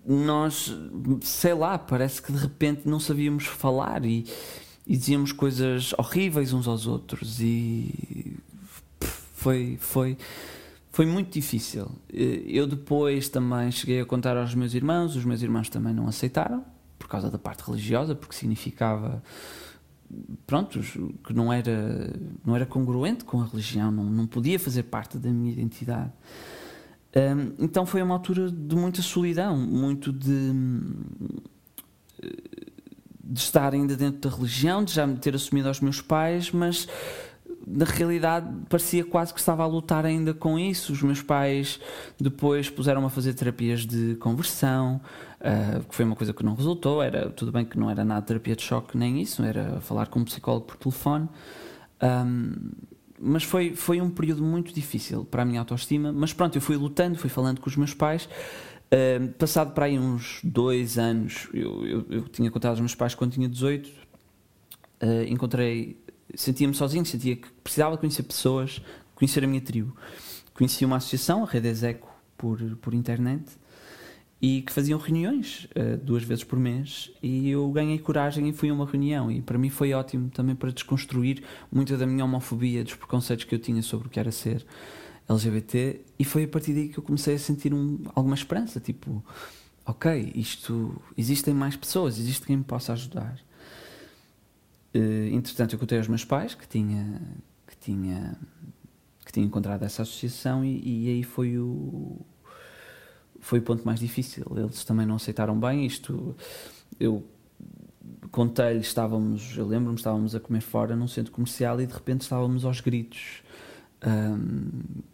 nós, sei lá, parece que de repente não sabíamos falar e, e dizíamos coisas horríveis uns aos outros e foi, foi, foi muito difícil. Eu depois também cheguei a contar aos meus irmãos, os meus irmãos também não aceitaram, por causa da parte religiosa, porque significava pronto, que não era, não era congruente com a religião, não, não podia fazer parte da minha identidade. Hum, então foi uma altura de muita solidão, muito de, de estar ainda dentro da religião, de já me ter assumido aos meus pais, mas na realidade parecia quase que estava a lutar ainda com isso. Os meus pais depois puseram-me a fazer terapias de conversão, uh, que foi uma coisa que não resultou. Era tudo bem que não era nada terapia de choque nem isso, era falar com um psicólogo por telefone. Um, mas foi, foi um período muito difícil para a minha autoestima. Mas pronto, eu fui lutando, fui falando com os meus pais. Uh, passado para aí uns dois anos, eu, eu, eu tinha contado aos meus pais quando tinha 18, uh, encontrei sentia-me sozinho, sentia que precisava conhecer pessoas, conhecer a minha tribo. Conheci uma associação, a Rede Execo, por, por internet, e que faziam reuniões uh, duas vezes por mês. E eu ganhei coragem e fui a uma reunião. E para mim foi ótimo também para desconstruir muita da minha homofobia, dos preconceitos que eu tinha sobre o que era ser LGBT. E foi a partir daí que eu comecei a sentir um, alguma esperança. Tipo, ok, isto existem mais pessoas, existe quem me possa ajudar. Uh, entretanto, eu contei aos meus pais que tinha, que tinha, que tinha encontrado essa associação e, e aí foi o, foi o ponto mais difícil. Eles também não aceitaram bem isto. Eu contei-lhes, estávamos, eu lembro-me, estávamos a comer fora num centro comercial e de repente estávamos aos gritos. Um,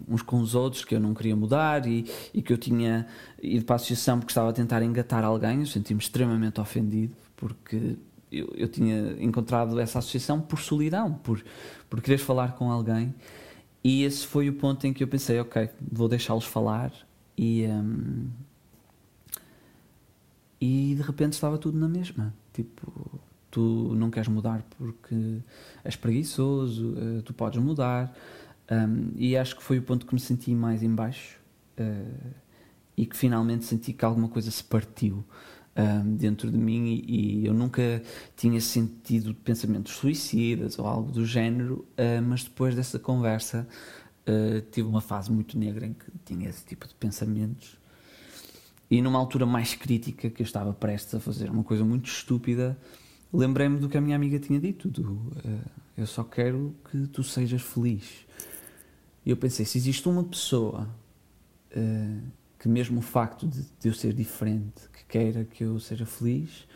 uns com os outros que eu não queria mudar e, e que eu tinha ido para a associação porque estava a tentar engatar alguém, eu senti-me extremamente ofendido porque eu, eu, tinha encontrado essa associação por solidão, por, por querer falar com alguém. E esse foi o ponto em que eu pensei: ok, vou deixá-los falar. E, um, e de repente estava tudo na mesma. Tipo, tu não queres mudar porque és preguiçoso, uh, tu podes mudar. Um, e acho que foi o ponto que me senti mais embaixo uh, e que finalmente senti que alguma coisa se partiu um, dentro de mim e, e, eu nunca tinha sentido pensamentos suicidas ou algo do género, uh, mas depois dessa conversa uh, tive uma fase muito negra em que tinha esse tipo de pensamentos e numa altura mais crítica que eu estava prestes a fazer uma coisa muito estúpida lembrei-me do que a minha amiga tinha dito do, uh, eu só quero que tu sejas feliz e eu pensei, se existe uma pessoa que mesmo o facto de, de eu ser diferente, que queira que eu seja feliz,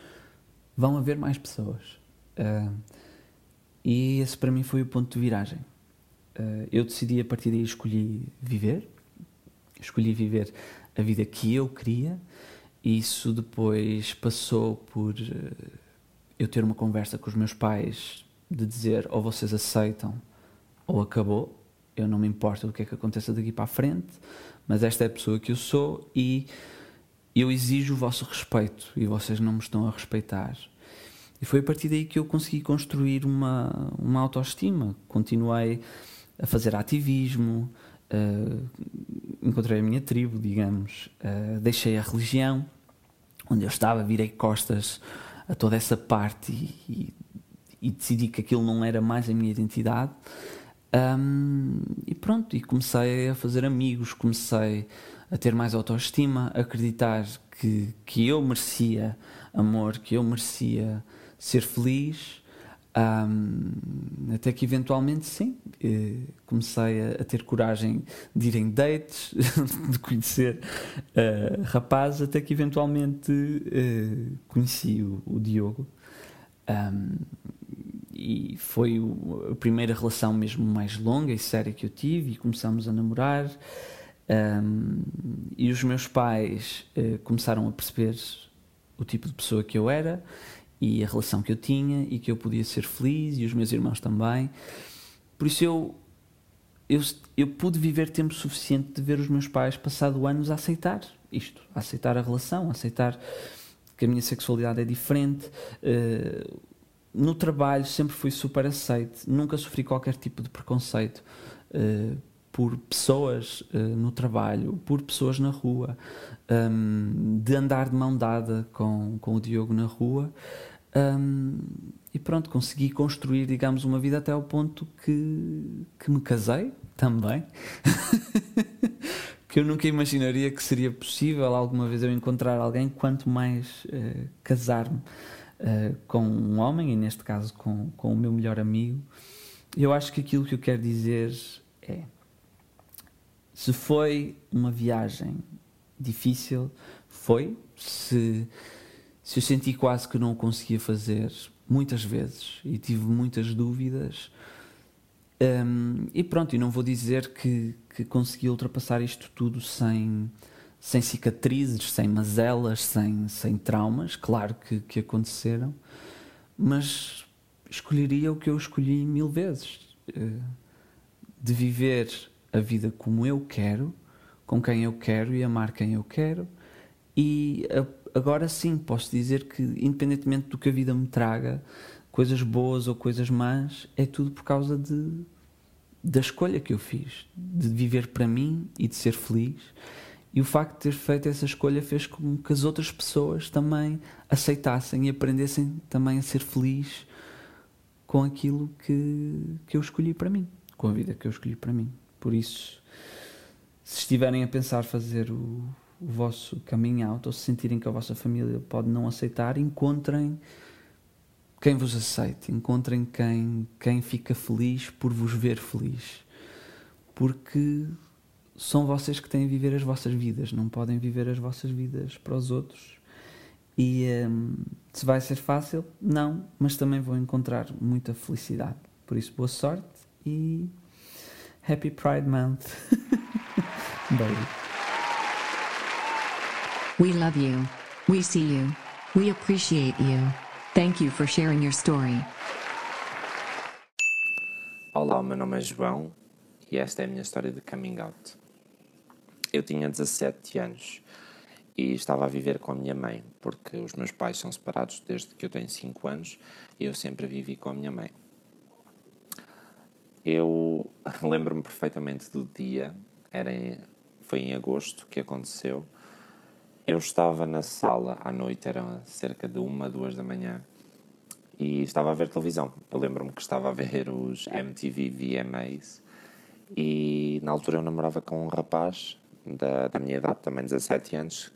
vão haver mais pessoas. Uh, e esse para mim foi o ponto de viragem. Uh, eu decidi a partir daí escolhi viver, escolhi viver a vida que eu queria. E isso depois passou por uh, eu ter uma conversa com os meus pais de dizer ou vocês aceitam ou acabou. Eu não me importo do que é que aconteça daqui para a frente mas esta é a pessoa que eu sou e eu exijo o vosso respeito e vocês não me estão a respeitar. E foi a partir daí que eu consegui construir uma, uma autoestima. Continuei a fazer ativismo, uh, encontrei a minha tribo, digamos, uh, deixei a religião, onde eu estava, virei costas a toda essa parte e, e, e decidi que aquilo não era mais a minha identidade. Um, e pronto, e comecei a fazer amigos, comecei a ter mais autoestima, a acreditar que, que eu merecia amor, que eu merecia ser feliz. Um, até que eventualmente, sim, eh, comecei a, a, ter coragem de ir em dates, de conhecer uh, rapazes, até que eventualmente uh, conheci o, o Diogo. Um, e foi a primeira relação mesmo mais longa e séria que eu tive e começamos a namorar um, e os meus pais uh, começaram a perceber o tipo de pessoa que eu era e a relação que eu tinha e que eu podia ser feliz e os meus irmãos também por isso eu eu, eu pude viver tempo suficiente de ver os meus pais passado anos a aceitar isto, a aceitar a relação, a aceitar que a minha sexualidade é diferente uh, no trabalho sempre fui super aceite, nunca sofri qualquer tipo de preconceito uh, por pessoas uh, no trabalho, por pessoas na rua, um, de andar de mão dada com, com o Diogo na rua. Um, e pronto, consegui construir, digamos, uma vida até ao ponto que, que me casei também. que eu nunca imaginaria que seria possível alguma vez eu encontrar alguém, quanto mais uh, casar-me uh, com um homem, e neste caso com, com o meu melhor amigo. Eu acho que aquilo que eu quero dizer é: se foi uma viagem difícil, foi. Se, se eu senti quase que não o conseguia fazer, muitas vezes e tive muitas dúvidas. Um, e pronto, e não vou dizer que, que consegui ultrapassar isto tudo sem, sem cicatrizes, sem mazelas, sem, sem traumas, claro que, que aconteceram, mas escolheria o que eu escolhi mil vezes: uh, de viver a vida como eu quero, com quem eu quero e amar quem eu quero, e a agora sim posso dizer que, independentemente do que a vida me traga, coisas boas ou coisas más, é tudo por causa de, da escolha que eu fiz, de viver para mim e de ser feliz. E o facto de ter feito essa escolha fez com que as outras pessoas também aceitassem e aprendessem também a ser feliz com aquilo que, que eu escolhi para mim, com a vida que eu escolhi para mim. Por isso, se estiverem a pensar fazer o, o vosso coming out ou se sentirem que a vossa família pode não aceitar, encontrem quem vos aceite, encontrem quem, quem fica feliz por vos ver feliz. Porque são vocês que têm a viver as vossas vidas, não podem viver as vossas vidas para os outros. E um, se vai ser fácil, não, mas também vão encontrar muita felicidade. Por isso, boa sorte e Happy Pride Month. Beijo. We love you. We see you. We appreciate you. Thank you for sharing your story. Olá, meu nome é João e esta é a minha história de coming out. Eu tinha 17 anos e estava a viver com a minha mãe, porque os meus pais são separados desde que eu tenho 5 anos e eu sempre vivi com a minha mãe. Eu lembro-me perfeitamente do dia, era em, foi em agosto que aconteceu eu estava na sala à noite, era cerca de uma, duas da manhã, e estava a ver televisão. Eu lembro-me que estava a ver os MTV VMAs e na altura eu namorava com um rapaz da, da minha idade, também 17 anos,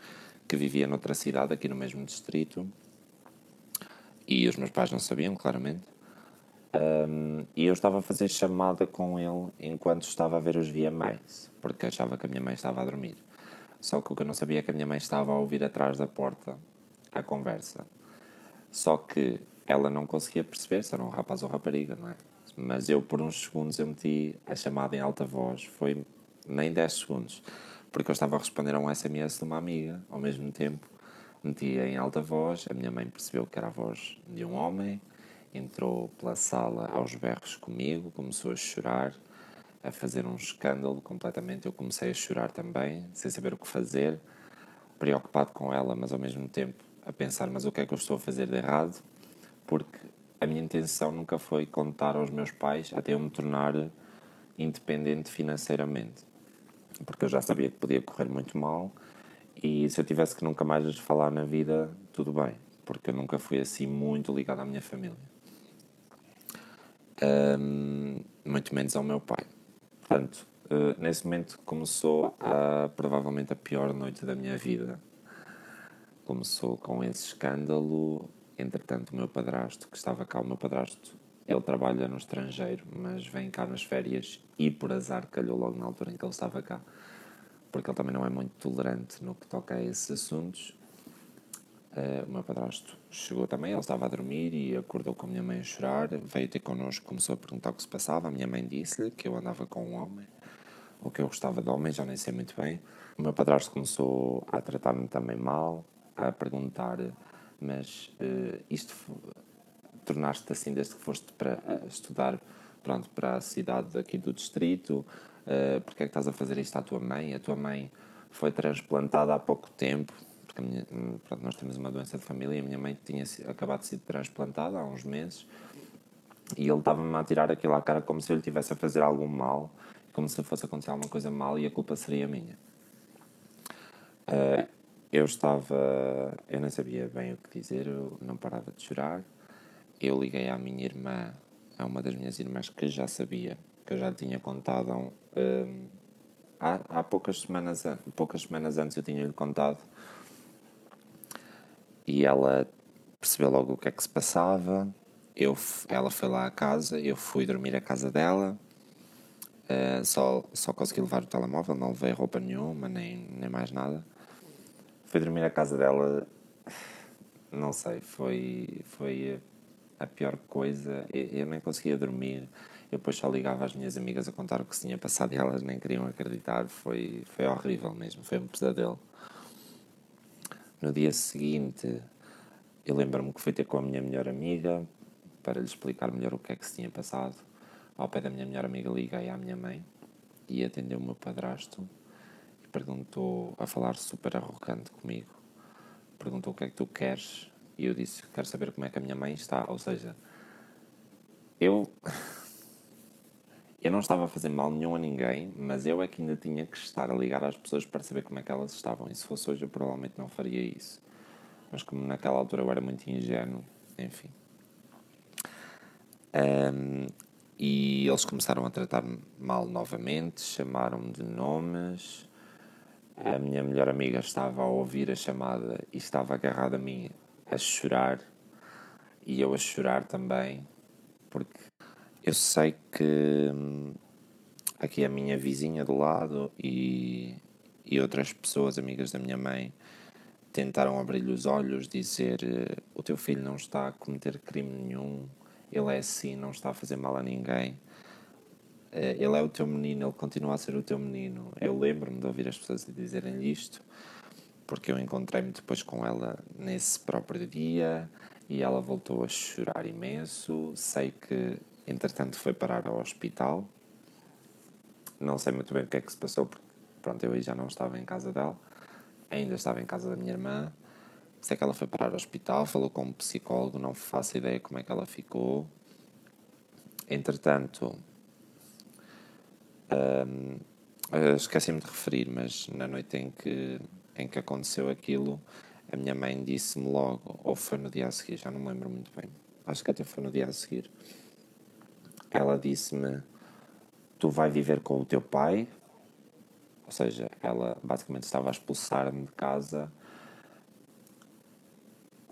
que vivia noutra cidade aqui no mesmo distrito e os meus pais não sabiam, claramente. Um, e eu estava a fazer chamada com ele enquanto estava a ver os VMAs, porque achava que a minha mãe estava a dormir. Só que o que eu não sabia é que a minha mãe estava a ouvir atrás da porta a conversa. Só que ela não conseguia perceber se era um rapaz ou rapariga, não é? Mas eu, por uns segundos, eu meti a chamada em alta voz. Foi nem 10 segundos. Porque eu estava a responder a um SMS de uma amiga ao mesmo tempo. Meti em alta voz. A minha mãe percebeu que era a voz de um homem. Entrou pela sala aos berros comigo, começou a chorar a fazer um escândalo completamente. Eu comecei a chorar também, sem saber o que fazer, preocupado com ela, mas ao mesmo tempo a pensar: mas o que é que eu estou a fazer de errado? Porque a minha intenção nunca foi contar aos meus pais até eu me tornar independente financeiramente. Porque eu já sabia que podia correr muito mal e se eu tivesse que nunca mais lhes falar na vida, tudo bem. Porque eu nunca fui assim muito ligado à minha família. Um, muito menos ao meu pai. Portanto, uh, nesse momento começou a, provavelmente a pior noite da minha vida. Começou com esse escândalo. Entretanto, o meu padrasto, que estava cá, o meu padrasto, ele trabalha no estrangeiro, mas vem cá nas férias e por azar calhou logo na altura em que ele estava cá, porque ele também não é muito tolerante no que toca a esses assuntos. Uh, o meu padrasto chegou também, ele estava a dormir e acordou com a minha mãe a chorar, veio ter connosco, começou a perguntar o que se passava. A minha mãe disse-lhe que eu andava com um homem, ou que eu gostava de homem, já nem sei muito bem. O meu padrasto começou a tratar-me também mal, a perguntar, mas uh, isto tornaste assim desde que foste para estudar pronto, para a cidade aqui do distrito, uh, porque é que estás a fazer isto à tua mãe? A tua mãe foi transplantada há pouco tempo, porque minha- pronto, nós temos uma doença de família e a minha mãe tinha acabado de ser transplantada há uns meses e ele estava-me a tirar aquilo à cara como se eu lhe estivesse a fazer algum mal, como se fosse acontecer alguma coisa mal e a culpa seria minha. Eh, eu estava, eu não sabia bem o que dizer, eu não parava de chorar. Eu liguei à minha irmã, a uma das minhas irmãs que já sabia, que eu já tinha contado há, um, hum, há, há poucas, semanas, an- poucas semanas antes eu tinha-lhe contado. E ela percebeu logo o que é que se passava. Eu, ela foi lá à casa, eu fui dormir à casa dela. Eh, só, só consegui levar o telemóvel, não levei roupa nenhuma, nem, nem mais nada. Fui dormir à casa dela, não sei, foi, foi a pior coisa. Eu, eu nem conseguia dormir. Eu depois só ligava às minhas amigas a contar o que se tinha passado e elas nem queriam acreditar. Foi, foi horrível mesmo, foi um pesadelo. No dia seguinte, eu lembro-me que fui ter com a minha melhor amiga para lhe explicar melhor o que é que se tinha passado. Ao pé da minha melhor amiga liguei à minha mãe e atendeu o meu padrasto e perguntou, a falar super arrogante comigo, perguntou o que é que tu queres e eu disse, quero saber como é que a minha mãe está. Ou seja, eu... Eu não estava a fazer mal nenhum a ninguém, mas eu é que ainda tinha que estar a ligar às pessoas para saber como é que elas estavam. E se fosse hoje, eu provavelmente não faria isso. Mas como naquela altura eu era muito ingênuo, enfim. Ahm, e eles começaram a tratar-me mal novamente, chamaram-me de nomes. A minha melhor amiga estava a ouvir a chamada e estava agarrada a mim a chorar. E eu a chorar também, porque eu sei que hum, aqui a minha vizinha do lado e, e outras pessoas, amigas da minha mãe, tentaram abrir-lhe os olhos, dizer o teu filho não está a cometer crime nenhum, ele é assim, não está a fazer mal a ninguém. Eh, Ele é o teu menino, ele continua a ser o teu menino. Eu lembro-me de ouvir as pessoas dizerem isto, porque eu encontrei-me depois com ela nesse próprio dia e ela voltou a chorar imenso. Sei que, entretanto, foi parar ao hospital. Não sei muito bem o que é que se passou, porque pronto, eu aí já não estava em casa dela, ainda estava em casa da minha irmã. Sei que ela foi parar ao hospital, falou com um psicólogo, não faço ideia como é que ela ficou. Entretanto, hum, esqueci-me de referir, mas na noite em que, em que aconteceu aquilo, a minha mãe disse-me logo, ou foi no dia a seguir, já não me lembro muito bem, acho que até foi no dia a seguir. Ela disse-me: Tu vai viver com o teu pai, ou seja, ela basicamente estava a expulsar-me de casa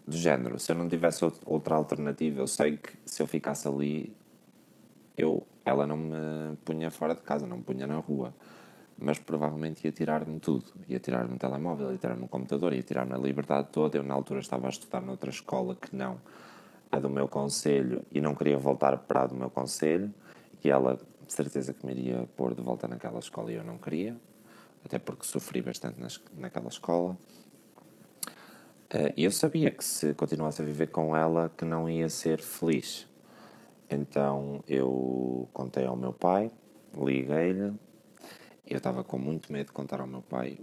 do género. Se eu não tivesse out- outra alternativa, eu sei que se eu ficasse ali, eu, ela não me punha fora de casa, não me punha na rua. Mas provavelmente ia tirar-me tudo. Ia tirar-me o telemóvel, ia tirar-me o computador, ia tirar-me a liberdade toda. Eu, na altura, estava a estudar noutra escola que não a do meu conselho e não queria voltar para a do meu conselho. E ela, de certeza, que me iria pôr de volta naquela escola e eu não queria. Até porque sofri bastante nas, naquela escola. Eh, E eu sabia que se continuasse a viver com ela que não ia ser feliz. Então eu contei ao meu pai, liguei-lhe. Eu estava com muito medo de contar ao meu pai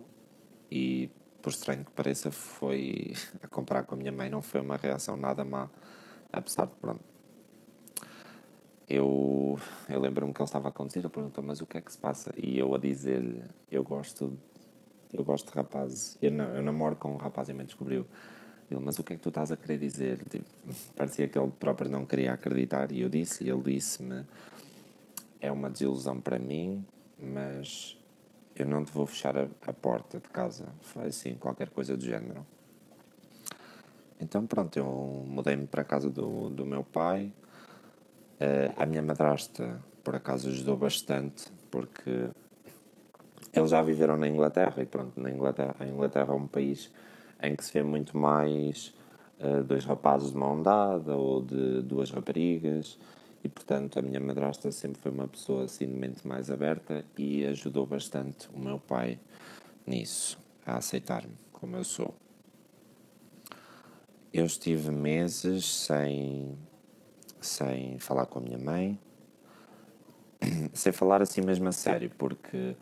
e, por estranho que pareça, foi a comparar com a minha mãe, não foi uma reação nada má, apesar de pronto. Eu, eu lembro-me que ele estava a conduzir, ele perguntou, mas o que é que se passa? E eu a dizer-lhe, eu gosto eu gosto de rapazes. Eu, eu namoro com um rapaz e me descobriu. Ele, mas o que é que tu estás a querer dizer? Tipo, parecia que ele próprio não queria acreditar. E eu disse, e ele disse-me: É uma desilusão para mim, mas eu não te vou fechar a, a porta de casa. Foi assim, qualquer coisa do género. Então, pronto, eu mudei-me para a casa do, do meu pai. Eh, a minha madrasta, por acaso, ajudou bastante, porque eles já viveram na Inglaterra e pronto, na Inglaterra, a Inglaterra é um país em que se vê muito mais eh, dois rapazes de mão dada ou de duas raparigas e portanto a minha madrasta sempre foi uma pessoa assim de mente mais aberta e ajudou bastante o meu pai nisso, a aceitar-me como eu sou. Eu estive meses sem, sem falar com a minha mãe, sem falar assim mesmo a sério, porque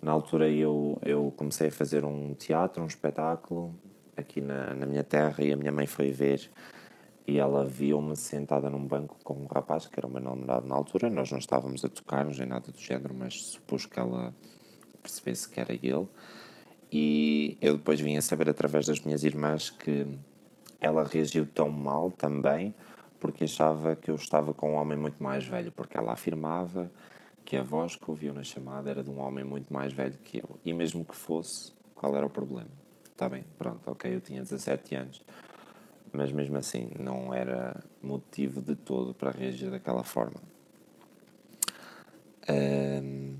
na altura eu, eu comecei a fazer um teatro, um espetáculo aqui na, na minha terra e a minha mãe foi ver e ela viu-me sentada num banco com um rapaz que era o meu namorado na altura. Nós não estávamos a tocar-nos nem nada do género, mas supus que ela percebesse que era ele. E eu depois vim a saber através das minhas irmãs que ela reagiu tão mal também porque achava que eu estava com um homem muito mais velho, porque ela afirmava que a voz que ouviu na chamada era de um homem muito mais velho que eu. E mesmo que fosse, qual era o problema? Está bem, pronto, ok, eu tinha 17 anos. Mas mesmo assim, não era motivo de todo para reagir daquela forma. Ahm,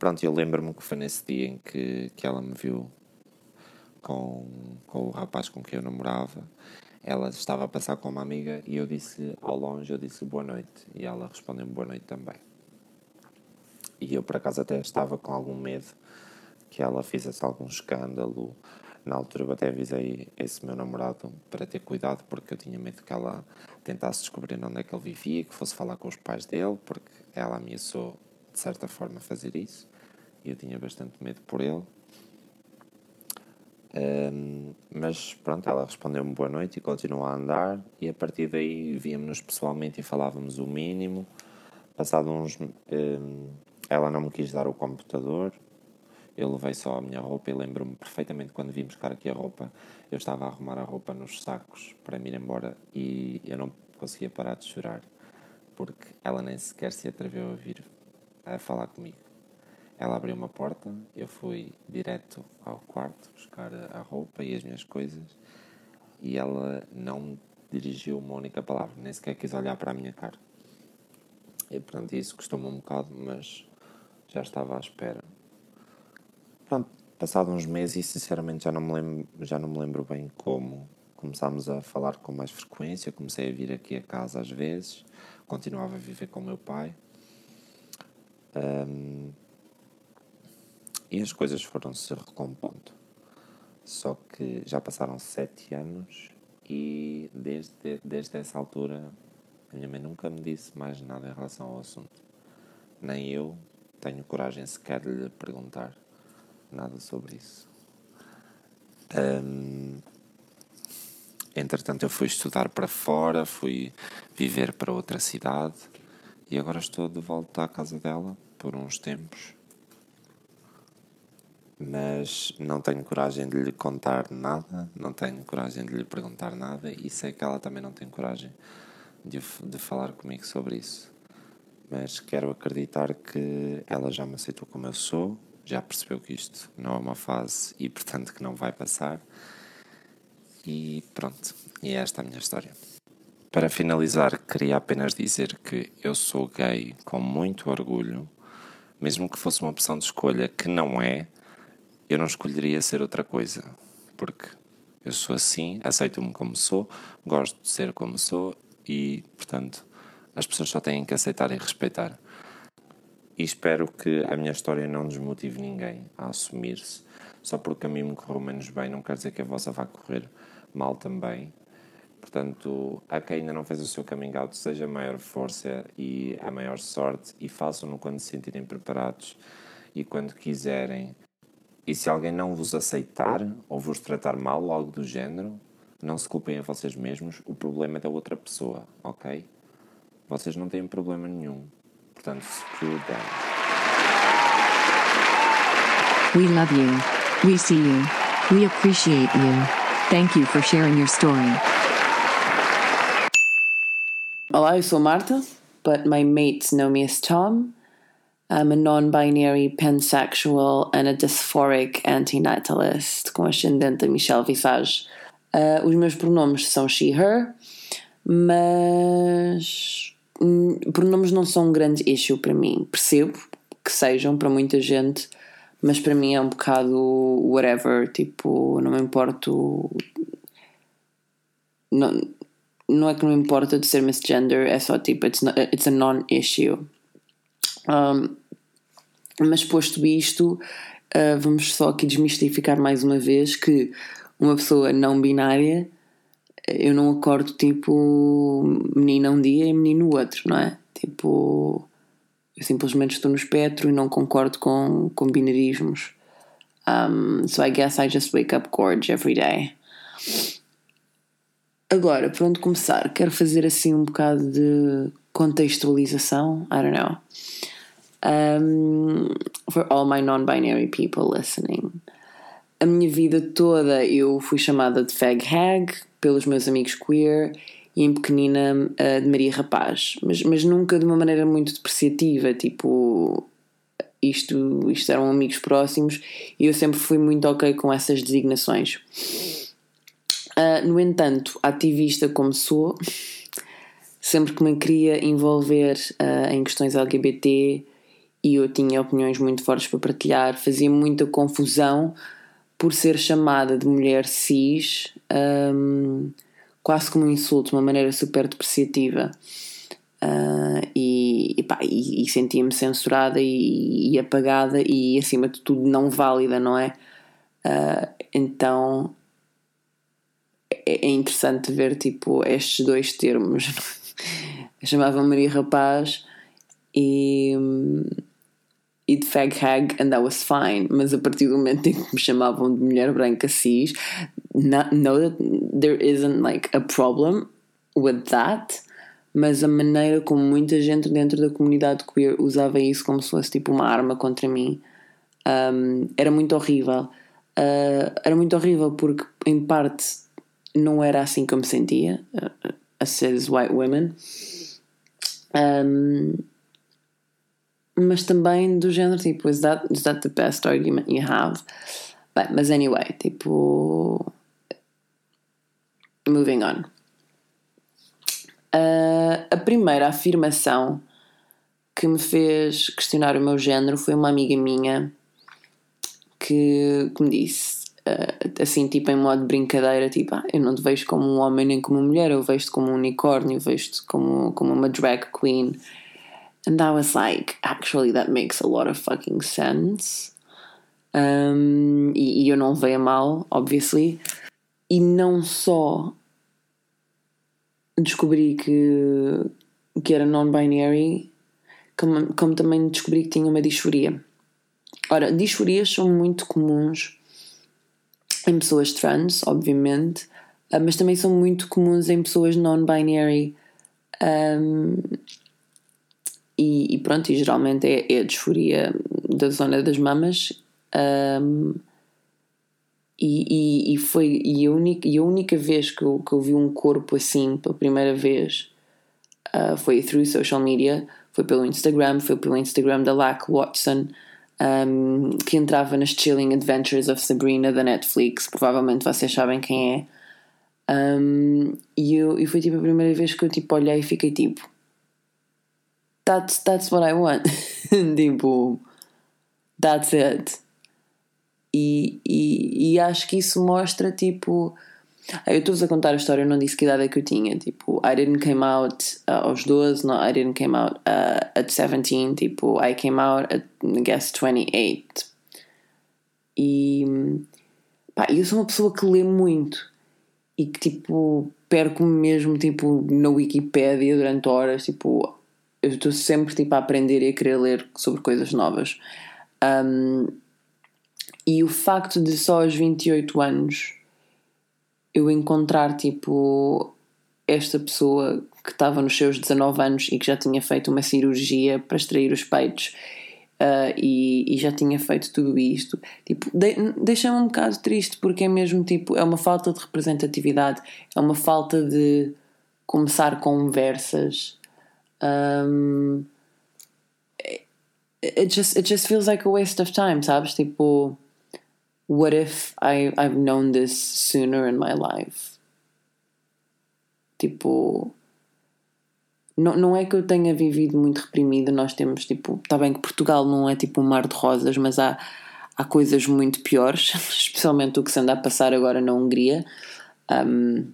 Pronto, eu lembro-me que foi nesse dia em que, que ela me viu com, com o rapaz com quem eu namorava. Ela estava a passar com uma amiga e eu disse ao longe, eu disse boa noite. E ela respondeu-me boa noite também. E eu por acaso até estava com algum medo que ela fizesse algum escândalo. Na altura eu até avisei esse meu namorado para ter cuidado porque eu tinha medo que ela tentasse descobrir onde é que ele vivia, que fosse falar com os pais dele, porque ela ameaçou de certa forma fazer isso e eu tinha bastante medo por ele. Ahm, mas pronto, ela respondeu-me boa noite e continuou a andar e a partir daí víamos-nos pessoalmente e falávamos o mínimo. Passado uns... ahm, ela não me quis dar o computador, eu levei só a minha roupa e lembro-me perfeitamente quando vim buscar aqui a roupa, eu estava a arrumar a roupa nos sacos para me ir embora e eu não conseguia parar de chorar porque ela nem sequer se atreveu a vir a falar comigo. Ela abriu uma porta, eu fui direto ao quarto buscar a roupa e as minhas coisas e ela não dirigiu uma única palavra, nem sequer quis olhar para a minha cara. E pronto, isso custou-me um bocado, mas já estava à espera. Pronto, passado uns meses e sinceramente já não me lembro, já não me lembro bem como começámos a falar com mais frequência, comecei a vir aqui a casa às vezes, continuava a viver com meu pai. Ahm, e as coisas foram se recompondo. Só que já passaram sete anos e desde, desde essa altura a minha mãe nunca me disse mais nada em relação ao assunto. Nem eu tenho coragem sequer de lhe perguntar nada sobre isso. Ahm, entretanto, eu fui estudar para fora, fui viver para outra cidade e agora estou de volta à casa dela por uns tempos. Mas não tenho coragem de lhe contar nada, não tenho coragem de lhe perguntar nada e sei que ela também não tem coragem de, de falar comigo sobre isso. Mas quero acreditar que ela já me aceitou como eu sou, já percebeu que isto não é uma fase e, portanto, que não vai passar. E pronto, e é esta a minha história. Para finalizar, queria apenas dizer que eu sou gay com muito orgulho, mesmo que fosse uma opção de escolha que não é, eu não escolheria ser outra coisa, porque eu sou assim, aceito-me como sou, gosto de ser como sou e, portanto, as pessoas só têm que aceitar e respeitar. E espero que a minha história não desmotive ninguém a assumir-se. Só porque a mim me correu menos bem, não quer dizer que a vossa vá correr mal também. Portanto, a quem ainda não fez o seu coming out, seja a maior força e a maior sorte e façam-no quando se sentirem preparados e quando quiserem. E se alguém não vos aceitar ou vos tratar mal ou algo do género, não se culpem a vocês mesmos, o problema é da outra pessoa, ok? Vocês não têm problema nenhum. Portanto, screw them. We love you. We see you. We appreciate you. Thank you for sharing your story. Olá, eu sou Marta, but my mates know me as Tom. I'm a non binary pansexual and a dysphoric antinatalist com ascendente a Michelle Visage. Uh, os meus pronomes são she, her, mas pronomes não são um grande issue para mim. Percebo que sejam para muita gente, mas para mim é um bocado whatever. Tipo, não me importo. Não, não é que não me importa de ser misgender, é só tipo, it's, not, it's a non-issue. Um, mas posto isto, uh, vamos só aqui desmistificar mais uma vez que uma pessoa não binária, eu não acordo tipo menina um dia e menino outro, não é? Tipo, eu simplesmente estou no espectro e não concordo com, com binarismos. Um, so I guess I just wake up gorge every day. Agora, para onde começar? Quero fazer assim um bocado de contextualização. I don't know. Um, for all my non-binary people listening. A minha vida toda eu fui chamada de fag hag pelos meus amigos queer e em pequenina de Maria Rapaz, mas, mas nunca de uma maneira muito depreciativa, tipo isto, isto eram amigos próximos e eu sempre fui muito ok com essas designações. Uh, no entanto, ativista como sou, sempre que me queria envolver uh, em questões LGBT e eu tinha opiniões muito fortes para partilhar, fazia muita confusão por ser chamada de mulher cis, um, quase como um insulto, uma maneira super depreciativa. Uh, e, e, e, e sentia-me censurada e, e, apagada e acima de tudo não válida, não é? Uh, então é, é interessante ver tipo estes dois termos. Eu chamava Maria Rapaz e, e de fag hag and that was fine, mas a partir do momento em que me chamavam de mulher branca cis, know that there isn't like a problem with that mas a maneira como muita gente dentro da comunidade queer usava isso como se fosse tipo uma arma contra mim um, era muito horrível. Uh, era muito horrível porque, em parte, não era assim que eu me sentia, uh, a cis white women. Um, mas também do género tipo, is that, is that the best argument you have? Bem, mas anyway, tipo. Moving on. Uh, a primeira afirmação que me fez questionar o meu género foi uma amiga minha que, que me disse, uh, assim, tipo em modo de brincadeira: tipo, ah, eu não te vejo como um homem nem como uma mulher, eu vejo-te como um unicórnio, vejo-te como, como uma drag queen. And I was like, actually, that makes a lot of fucking sense. Um, e, e eu não veio a mal, obviously. E não só descobri que, que era non-binary, como, como também descobri que tinha uma disforia. Ora, disforias são muito comuns em pessoas trans, obviamente, ah, mas também são muito comuns em pessoas non-binary. Um, e, e, pronto, e geralmente é, é, a disforia da zona das mamas. Um, e, e, e, foi e a, única, e a única vez que eu, que eu vi um corpo assim pela primeira vez uh, foi through social media, foi pelo Instagram, foi pelo Instagram da Lack Watson, um, que entrava nas Chilling Adventures of Sabrina da Netflix, provavelmente vocês sabem quem é. Um, e, eu, e foi tipo a primeira vez que eu tipo olhei e fiquei tipo That's, that's what I want. tipo, that's it. E, e, e acho que isso mostra tipo. Eu estou-vos a contar a história, eu não disse que idade é que eu tinha. Tipo, I didn't come out uh, aos 12, no, I didn't come out uh, at 17. Tipo, I came out at, I guess, 28. E. Pá, eu sou uma pessoa que lê muito e que, tipo, perco-me mesmo, tipo, na Wikipédia durante horas. Tipo, eu estou sempre, tipo, a aprender e a querer ler sobre coisas novas. Um, e o facto de só aos 28 anos eu encontrar tipo esta pessoa que estava nos seus 19 anos e que já tinha feito uma cirurgia para extrair os peitos uh, e, e, já tinha feito tudo isto, tipo, de, deixa-me um bocado triste porque é mesmo tipo, é uma falta de representatividade, é uma falta de começar conversas. Um, it just, it just feels like a waste of time, sabes? Tipo, what if I, I've known this sooner in my life? Tipo, não, não é que eu tenha vivido muito reprimida, nós temos, tipo, está bem que Portugal não é tipo um mar de rosas, mas há, há coisas muito piores, especialmente o que se anda a passar agora na Hungria. Um,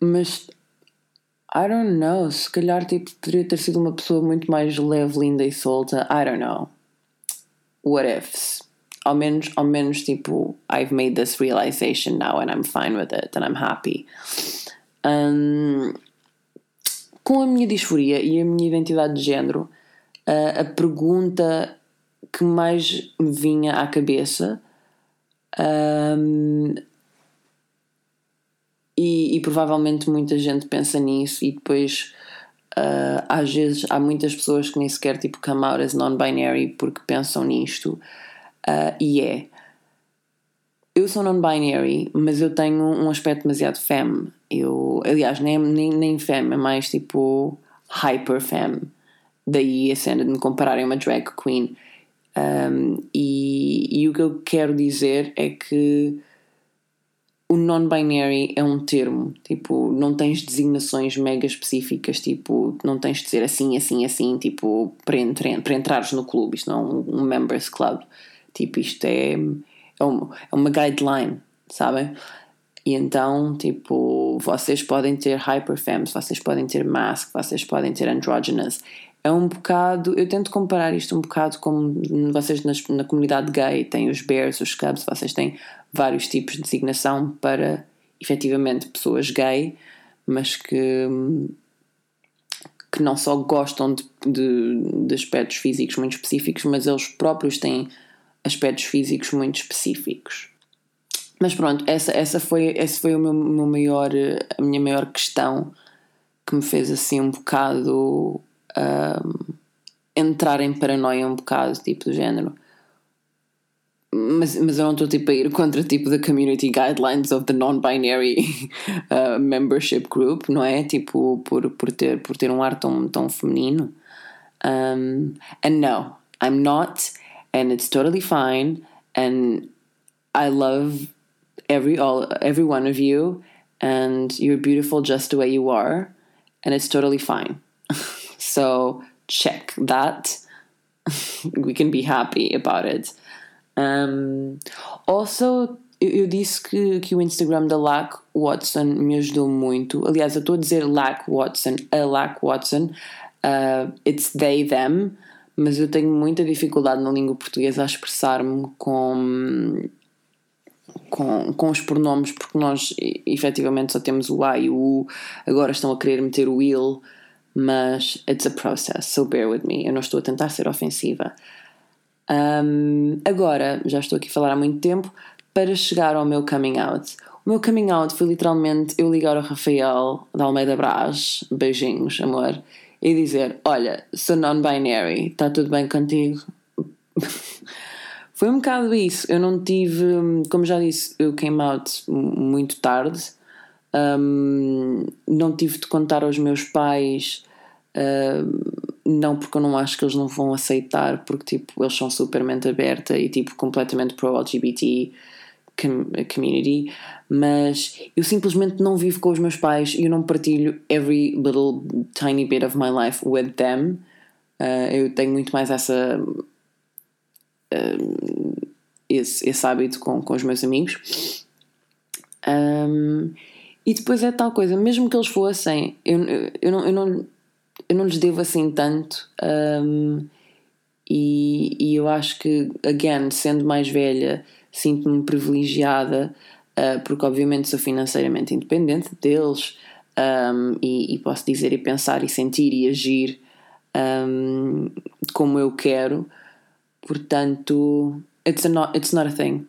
mas I don't know, se calhar tipo, poderia ter sido uma pessoa muito mais leve, linda e solta. I don't know what ifs. Ao menos, ao menos tipo, I've made this realization now and I'm fine with it and I'm happy. Um, com a minha disforia e a minha identidade de género, uh, a pergunta que mais me vinha à cabeça. Um, e, e provavelmente muita gente pensa nisso. E depois uh, às vezes há muitas pessoas que nem sequer tipo come out as non-binary porque pensam nisto. Uh, e é. Eu sou non-binary mas eu tenho um aspecto demasiado femme. Eu, aliás nem, nem, nem femme é mais tipo hyper femme daí a cena de me compararem a uma drag queen. Um, e, e o que eu quero dizer é que o non-binary é um termo, tipo, não tens designações mega específicas, tipo, não tens de dizer assim, assim, assim, tipo, para, entre, para entrares no clube, isto não é um, um members club, tipo, isto é, é, uma, é uma guideline, sabem? E então, tipo, vocês podem ter hyperfems, vocês podem ter mask, vocês podem ter androgynous. É um bocado, eu tento comparar isto um bocado como vocês nas, na comunidade gay têm os bears, os cubs, vocês têm vários tipos de designação para efetivamente pessoas gay, mas que, que não só gostam de, de, de aspectos físicos muito específicos, mas eles próprios têm aspectos físicos muito específicos. Mas pronto, essa, essa foi, essa foi o meu, meu maior, a minha maior questão que me fez assim um bocado um, entrar em paranoia um bocado, tipo do género mas, mas eu não estou tipo a ir contra tipo the community guidelines of the non-binary uh, membership group, não é? Tipo, por, por, ter, por ter um ar tão, tão feminino. Um, and no, I'm not, and it's totally fine, and I love every all every one of you, and you're beautiful just the way you are, and it's totally fine. so check that. we can be happy about it. Um, also, eu, disse que, que o Instagram da Lack Watson me ajudou muito. Aliás, eu estou a dizer Lack Watson, a Lack Watson. Uh, it's they, them. Mas eu tenho muita dificuldade na língua portuguesa a expressar-me com, com, com os pronomes, porque nós efetivamente só temos o A e o U. Agora estão a querer meter o il, mas it's a process, so bear with me. Eu não estou a tentar ser ofensiva. Um, agora, já estou aqui a falar há muito tempo, para chegar ao meu coming out. O meu coming out foi literalmente eu ligar ao Rafael da Almeida Brás, beijinhos, amor, e dizer: Olha, sou non-binary, está tudo bem contigo? foi um bocado isso. Eu não tive, como já disse, eu came out muito tarde. Um, não tive de contar aos meus pais. Uh, não porque eu não acho que eles não vão aceitar, porque tipo, eles são super mente aberta e tipo completamente pro-LGBT community, mas eu simplesmente não vivo com os meus pais e eu não partilho every little tiny bit of my life with them. Uh, eu tenho muito mais essa uh, esse, esse hábito com, com os meus amigos. Um, e depois é tal coisa, mesmo que eles fossem, eu, eu, não, eu não eu não lhes devo assim tanto. Um, e, e, eu acho que, again, sendo mais velha, sinto-me privilegiada, uh, porque obviamente sou financeiramente independente deles um, e, e, posso dizer e pensar e sentir e agir um, como eu quero. Portanto, it's, a not, it's not a thing.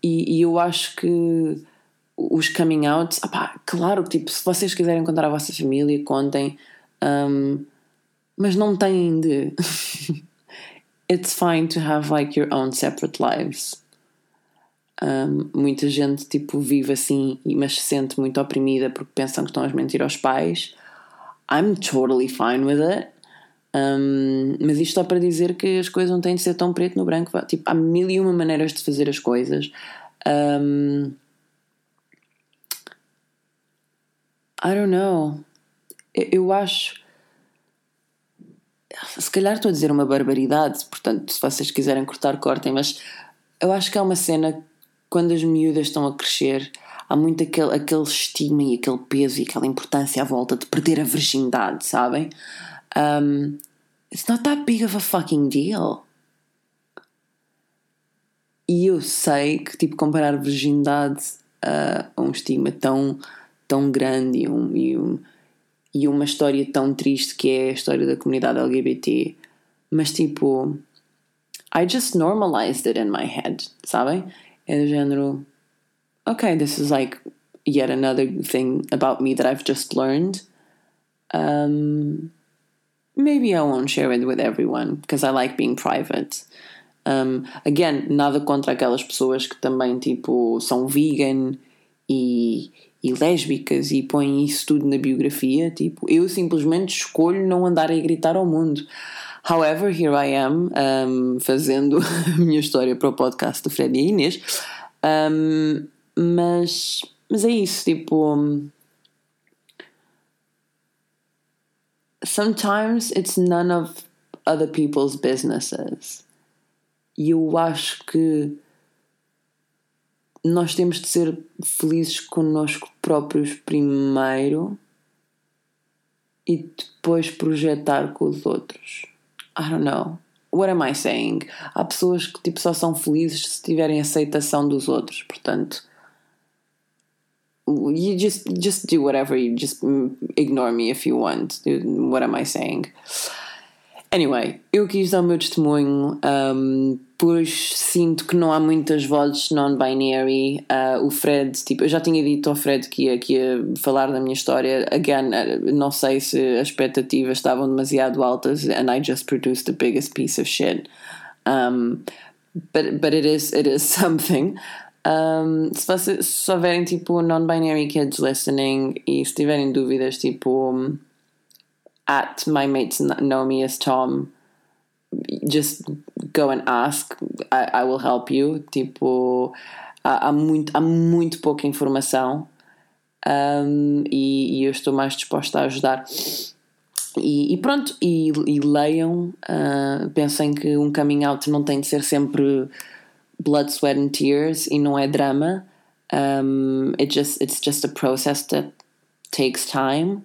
E, e eu acho que os coming outs, opá, claro, tipo, se vocês quiserem contar à vossa família, contem. Um, mas não têm de. It's fine to have like your own separate lives. Um, muita gente tipo vive assim, mas se sente muito oprimida porque pensam que estão a mentir aos pais. I'm totally fine with it. Um, mas isto só para dizer que as coisas não têm de ser tão preto no branco. Tipo, há mil e uma maneiras de fazer as coisas. Um, I don't know eu acho. Se calhar estou a dizer uma barbaridade, portanto, se vocês quiserem cortar, cortem, mas eu acho que há uma cena quando as miúdas estão a crescer, há muito aquele, aquele estigma e aquele peso e aquela importância à volta de perder a virgindade, sabem? Um, it's not that big of a fucking deal. E eu sei que, tipo, comparar virgindade a um estigma tão, tão grande e um, e um e uma história tão triste que é a história da comunidade LGBT. Mas tipo, I just normalized it in my head, sabe? É do género, okay, this is like yet another thing about me that I've just learned. Um, maybe I won't share it with everyone because I like being private. Um, again, nada contra aquelas pessoas que também tipo são vegan e, e lésbicas e põem isso tudo na biografia. Tipo, eu simplesmente escolho não andar a gritar ao mundo. However, here I am um, fazendo a minha história para o podcast do Fred e Inês. Um, mas, mas é isso, tipo. Sometimes it's none of other people's businesses. E eu acho que nós temos de ser felizes connosco próprios primeiro e depois projetar com os outros. I don't know. What am I saying? Há pessoas que tipo, só são felizes se tiverem aceitação dos outros. Portanto, you just just do whatever. You just mm, ignore me if you want. What am I saying? Anyway, eu quis dar o meu testemunho, um, pois sinto que não há muitas vozes non-binary. Uh, o Fred, tipo, eu já tinha dito ao Fred que ia, que ia falar da minha história. Again, uh, não sei se as expectativas estavam demasiado altas, and I just produced the biggest piece of shit. Um, but, but it is, it is something. Um, se, vocês, se houverem tipo non-binary kids listening e se tiverem dúvidas, tipo at my mates know me as Tom, just go and ask. I, I will help you. Tipo, há, há, muito, há muito pouca informação um, e, e, eu estou mais disposta a ajudar. E, e pronto, e, e leiam. Uh, pensem que um coming out não tem de ser sempre blood, sweat and tears e não é drama. Um, it just, it's just a process that takes time.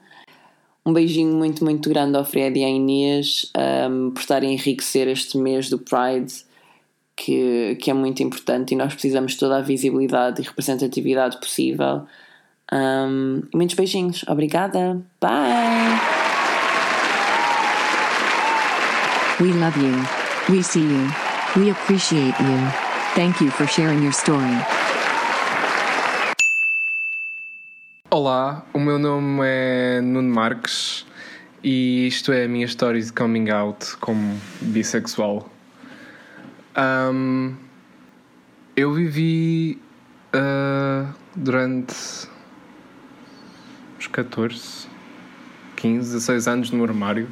Um beijinho muito, muito grande ao Fred e à Inês um, por estarem a enriquecer este mês do Pride, que, que é muito importante e nós precisamos de toda a visibilidade e representatividade possível. Um, muitos beijinhos. Obrigada. Bye. We love you. We see you. We appreciate you. Thank you for sharing your story. Olá, o meu nome é Nuno Marques e isto é a minha história de coming out como bissexual. Um, eu vivi uh, durante uns 14, 15, 16 anos no armário,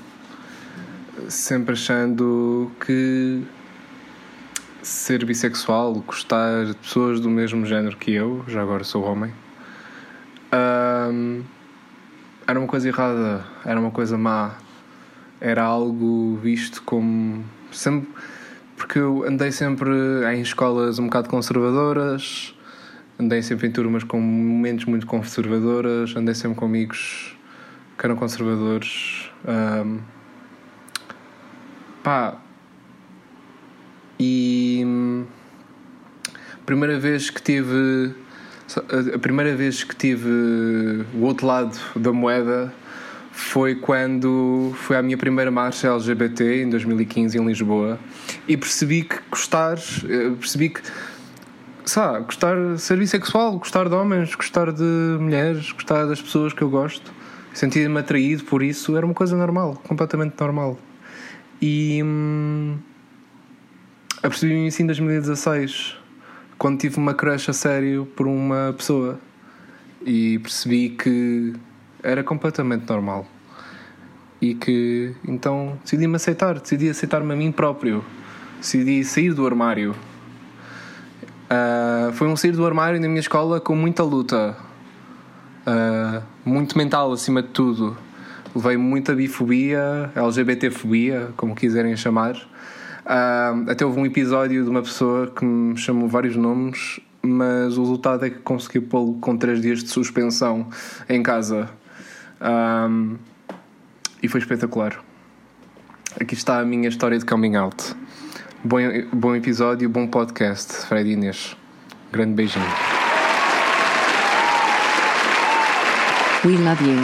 sempre achando que ser bissexual, gostar de pessoas do mesmo género que eu, já agora sou homem um, era uma coisa errada, era uma coisa má, era algo visto como sempre porque eu andei sempre em escolas um bocado conservadoras, andei sempre em turmas com momentos muito conservadoras, andei sempre com amigos que eram conservadores. Um, pá, e primeira vez que tive a primeira vez que tive o outro lado da moeda foi quando foi a minha primeira marcha LGBT em 2015 em Lisboa. E percebi que gostar, eh, percebi que sabe, gostar de ser bissexual, gostar de homens, gostar de mulheres, gostar das pessoas que eu gosto, sentir-me atraído por isso era uma coisa normal, completamente normal. E hum, apercebi-me isso em 2016 quando tive uma crush a sério por uma pessoa e percebi que era completamente normal e que então decidi-me aceitar, decidi aceitar-me a mim próprio, decidi sair do armário. Uh, foi um sair do armário na minha escola com muita luta, uh, muito mental acima de tudo. Levei muita bifobia, LGBTfobia, como quiserem chamar Uh, até houve um episódio de uma pessoa que me chamou vários nomes, mas o resultado é que consegui pô-lo com 3 dias de suspensão em casa. Um, e foi espetacular. Aqui está a minha história de coming out. Bom, bom episódio, bom podcast, Fred Inês. Grande beijinho. We love you.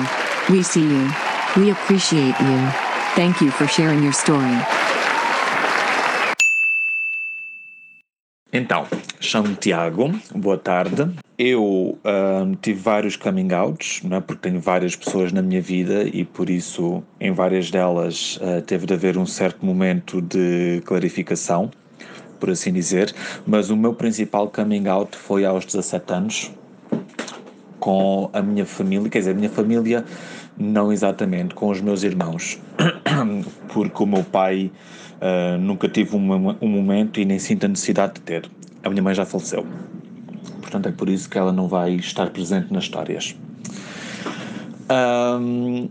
We see you. We appreciate you. Thank you for sharing your story. Então, chamo-me Tiago, boa tarde. Eu ahm, tive vários coming outs, não é? porque tenho várias pessoas na minha vida e por isso, em várias delas, ah, teve de haver um certo momento de clarificação, por assim dizer. Mas o meu principal coming out foi aos 17 anos, com a minha família, quer dizer, a minha família não exatamente, com os meus irmãos, porque o meu pai ah, nunca tive um, mo- um momento e nem sinto a necessidade de ter. A minha mãe já faleceu, portanto é por isso que ela não vai estar presente nas histórias. Ahm,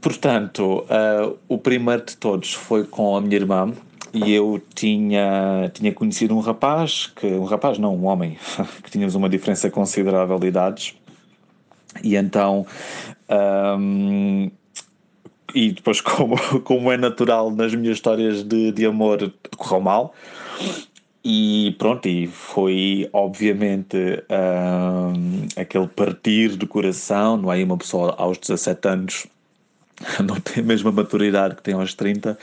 portanto, ah, o primeiro de todos foi com a minha irmã e eu tinha, tinha conhecido um rapaz, que, um rapaz não, um homem, que tínhamos uma diferença considerável de idades e então ahm, e depois como, como é natural nas minhas histórias de, de amor correu mal e pronto, e foi obviamente ahm, aquele partir do coração, não é? Uma pessoa aos 17 anos não tem a mesma maturidade que tem aos 30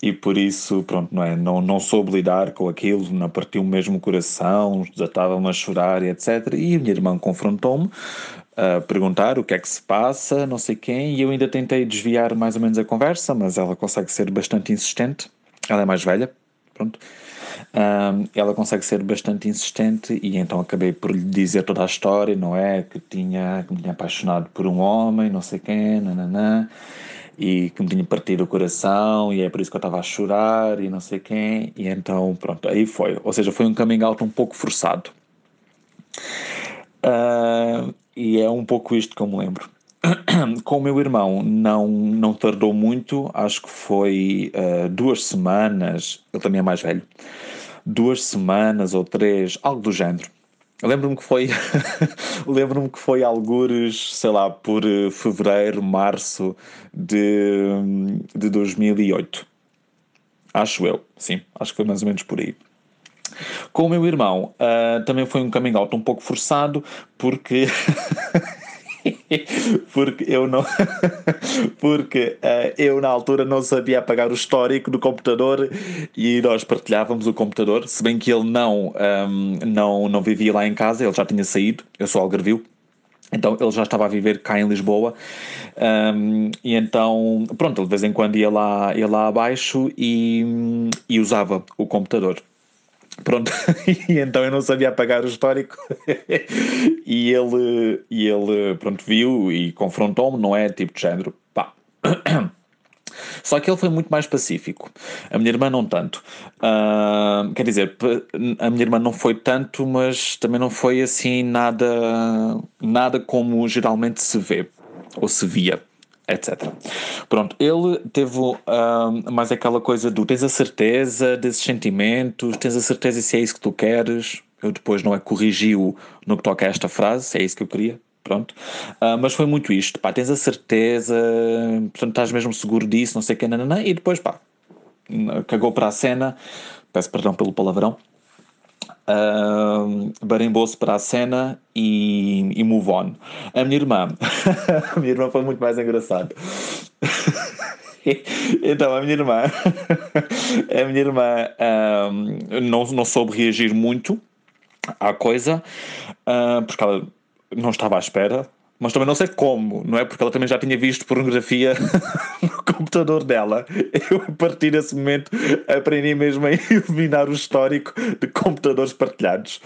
e por isso, pronto, não é? Não, não soube lidar com aquilo, não partiu mesmo o coração, desatava-me a chorar e etc. E a minha irmã confrontou-me a perguntar o que é que se passa, não sei quem, e eu ainda tentei desviar mais ou menos a conversa, mas ela consegue ser bastante insistente. Ela é mais velha, pronto. Ahm, ela consegue ser bastante insistente e então acabei por lhe dizer toda a história, não é? Que tinha, que me tinha apaixonado por um homem, não sei quem, nananã, e que me tinha partido o coração e é por isso que eu estava a chorar e não sei quem, e então pronto, aí foi. Ou seja, foi um coming out um pouco forçado. Ah, e é um pouco isto que eu me lembro. Com o meu irmão não, não tardou muito, acho que foi ah, duas semanas, ele também é mais velho, duas semanas ou três, algo do género. Lembro-me que foi lembro-me que foi algures, sei lá, por eh, fevereiro, março de, de 2008. Acho eu, sim, acho que foi mais ou menos por aí. Com o meu irmão, ah, também foi um coming out um pouco forçado, porque. porque eu não. porque ah, eu na altura não sabia apagar o histórico do computador e nós partilhávamos o computador, se bem que ele não, ahm, não, não vivia lá em casa, ele já tinha saído, eu sou algarvio. Então ele já estava a viver cá em Lisboa Ahm, e então pronto, ele de vez em quando ia lá, ia lá abaixo e, e usava o computador. Pronto, e então eu não sabia apagar o histórico e ele, e ele pronto, viu e confrontou-me, não é? Tipo de género, pá. Só que ele foi muito mais pacífico. A minha irmã não tanto. Ah, quer dizer, a minha irmã não foi tanto, mas também não foi assim nada, nada como geralmente se vê ou se via. Etc. Pronto, ele teve ah, mais aquela coisa do tens a certeza desses sentimentos, tens a certeza se é isso que tu queres. Eu depois não é corrigi-o no que toca a esta frase, é isso que eu queria. Pronto, Ah, mas foi muito isto, pá, tens a certeza, portanto estás mesmo seguro disso, não sei o que, nananã, e depois, pá, cagou para a cena, peço perdão pelo palavrão, uh, barimbou-se para a cena e, e move on. A minha irmã, a minha irmã foi muito mais engraçado. então, a minha irmã, a minha irmã um, não, não soube reagir muito à coisa, uh, porque ela não estava à espera, mas também não sei como, não é? Porque ela também já tinha visto pornografia no computador dela. Eu, a partir desse momento, aprendi mesmo a eliminar o histórico de computadores partilhados.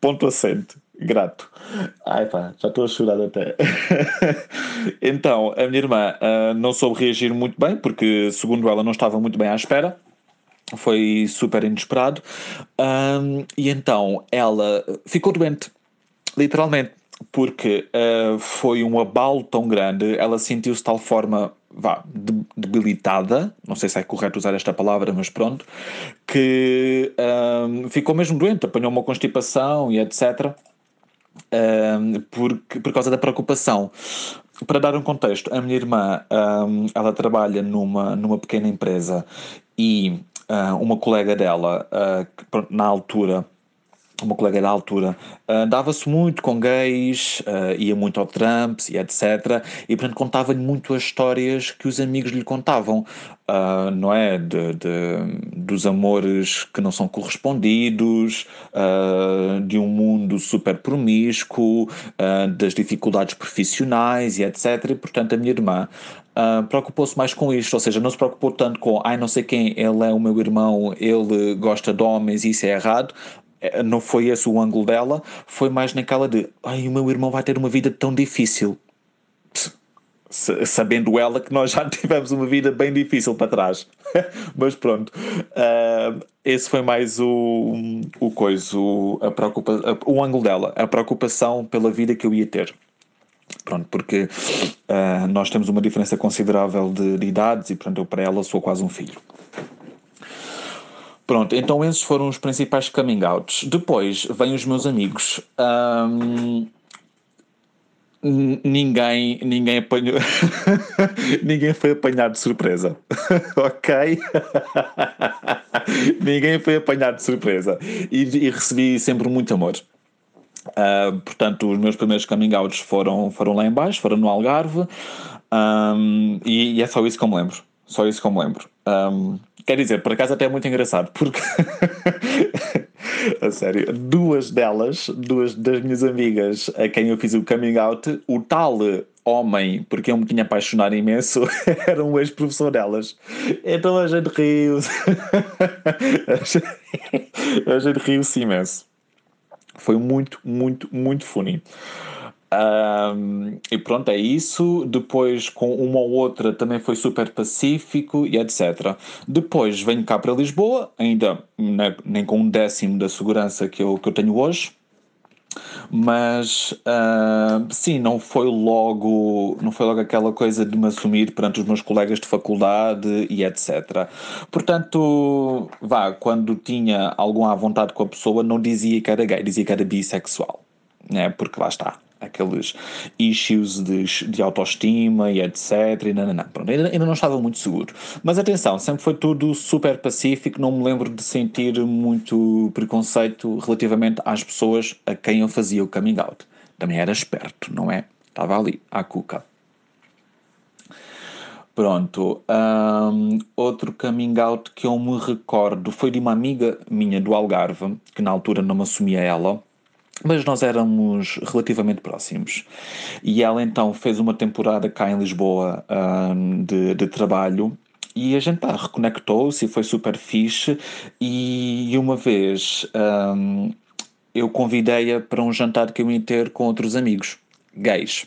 Ponto assente. Grato. Ai pá, já estou a chorar até. então, a minha irmã ah, não soube reagir muito bem, porque, segundo ela, não estava muito bem à espera foi super inesperado. Ahm, e então ela ficou doente, literalmente, porque ah, foi um abalo tão grande, ela sentiu-se de tal forma. Vá, de- debilitada, não sei se é correto usar esta palavra, mas pronto, que ahm, ficou mesmo doente, apanhou uma constipação e etc. ahm, porque, por causa da preocupação. Para dar um contexto, a minha irmã ahm, ela trabalha numa, numa pequena empresa e ah, uma colega dela, ah, pronto, na altura, uma colega da altura, ah, dava-se muito com gays, ah, ia muito ao Trumps e etc. E portanto contava-lhe muito as histórias que os amigos lhe contavam, ah, não é? De, de- dos amores que não são correspondidos, ah, de um mundo super promíscuo, ah, das dificuldades profissionais e etc. E portanto a minha irmã. ah, preocupou-se mais com isto, ou seja, não se preocupou tanto com ai não sei quem, ele é o meu irmão, ele gosta de homens e isso é errado, não foi esse o ângulo dela, foi mais naquela de ai, o meu irmão vai ter uma vida tão difícil. Sabendo ela que nós já tivemos uma vida bem difícil para trás. Mas pronto, ah, esse foi mais o, o coisa, o, a preocupa, o ângulo dela, a preocupação pela vida que eu ia ter. Pronto, porque ah, nós temos uma diferença considerável de, de idades e, portanto, eu para ela sou quase um filho. Pronto, então esses foram os principais coming outs. Depois vêm os meus amigos. N- ninguém, ninguém apanhou. ninguém foi apanhado de surpresa. ok? ninguém foi apanhado de surpresa. E, e recebi sempre muito amor. Ah, portanto, os meus primeiros coming outs foram, foram lá em baixo, foram no Algarve, Ahm, e, e é só isso que eu me lembro. Só isso que eu me lembro. Ahm, quer dizer, por acaso até é muito engraçado, porque a sério, duas delas, duas das minhas amigas a quem eu fiz o coming out, o tal homem, porque eu me tinha apaixonado imenso, era um ex-professor delas. Então a gente riu-se. a gente- riu-se imenso. Foi muito, muito, muito funny. Ahm, e pronto, é isso. Depois, com uma ou outra, também foi super pacífico e etc. Depois venho cá para Lisboa, ainda ne- nem com um décimo da segurança que eu, que eu tenho hoje. Mas ah, sim, não foi logo não foi logo aquela coisa de me assumir perante os meus colegas de faculdade e etc. Portanto, vá, quando tinha alguma vontade com a pessoa, não dizia que era gay, dizia que era bissexual, né? Porque lá está, aqueles issues de, de autoestima e etc. E não, não, não. Pronto, ainda, ainda não estava muito seguro. Mas atenção, sempre foi tudo super pacífico, não me lembro de sentir muito preconceito relativamente às pessoas a quem eu fazia o coming out. Também era esperto, não é? Estava ali, à cuca. Pronto. hum, outro coming out que eu me recordo foi de uma amiga minha do Algarve, que na altura não me assumia ela, mas nós éramos relativamente próximos. E ela então fez uma temporada cá em Lisboa hum, de, de trabalho. E a gente pá, reconectou-se e foi super fixe. E uma vez hum, eu convidei-a para um jantar que eu ia ter com outros amigos gays.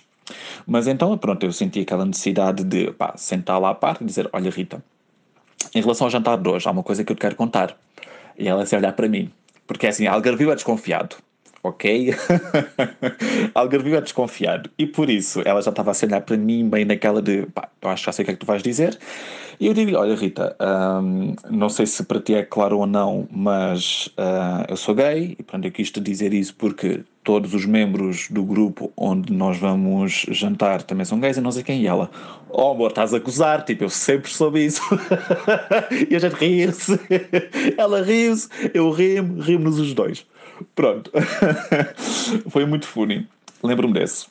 Mas então, pronto, eu senti aquela necessidade de sentar lá à parte e dizer: Olha, Rita, em relação ao jantar de hoje, há uma coisa que eu te quero contar. E ela se olhar para mim, porque assim, Algarvio é desconfiado, ok? Algarvio é desconfiado. E por isso ela já estava a se olhar para mim, bem naquela de pá, eu acho que já sei o que é que tu vais dizer. E eu digo: Olha, Rita, hum, não sei se para ti é claro ou não, mas ah, eu sou gay e portanto eu quis te dizer isso porque todos os membros do grupo onde nós vamos jantar também são gays e não sei quem. E ela, oh amor, estás a acusar, tipo, eu sempre soube isso. e a gente rir-se. Ela riu-se, eu ri-me, rimos os dois. Pronto. Foi muito funny. Lembro-me desse.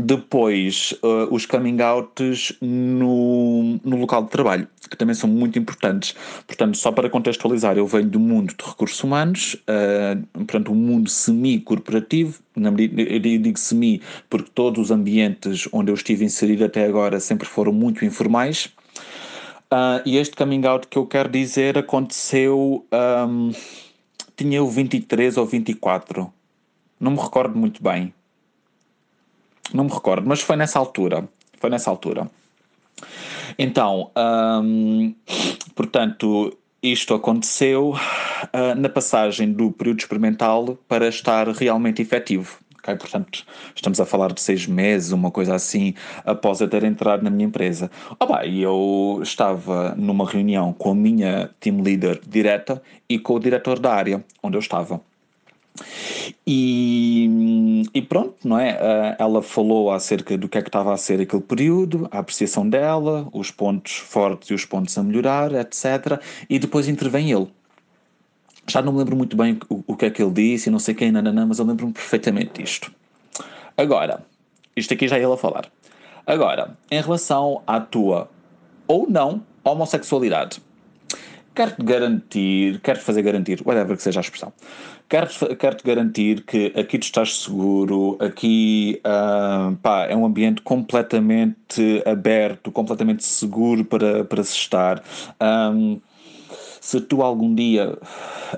Depois, uh, os coming outs no, no local de trabalho, que também são muito importantes. Portanto, só para contextualizar, eu venho do mundo de recursos humanos, uh, portanto, um mundo semi-corporativo. Eu digo semi porque todos os ambientes onde eu estive inserido até agora sempre foram muito informais. Uh, e este coming out que eu quero dizer aconteceu. um, tinha eu 23 ou 24. Não me recordo muito bem. Não me recordo, mas foi nessa altura. Foi nessa altura. Então, hum, portanto, isto aconteceu ah, na passagem do período experimental para estar realmente efetivo. Portanto, estamos a falar de seis meses, uma coisa assim, após eu ter entrado na minha empresa. Ah, pá, e eu estava numa reunião com a minha team leader direta e com o diretor da área onde eu estava. E, e pronto, não é? Ah, Ela falou acerca do que é que estava a ser aquele período, a apreciação dela, os pontos fortes e os pontos a melhorar, etc. E depois intervém ele. Já não me lembro muito bem o, o que é que ele disse e não sei quem, nananã, mas eu lembro-me perfeitamente disto. Agora, isto aqui já é ele a falar. Agora, em relação à tua ou não homossexualidade, quero-te garantir, quero-te fazer garantir, whatever que seja a expressão, quero-te quero garantir que aqui tu estás seguro, aqui ah, pá, é um ambiente completamente aberto, completamente seguro para, para se estar. Ahm, se tu algum dia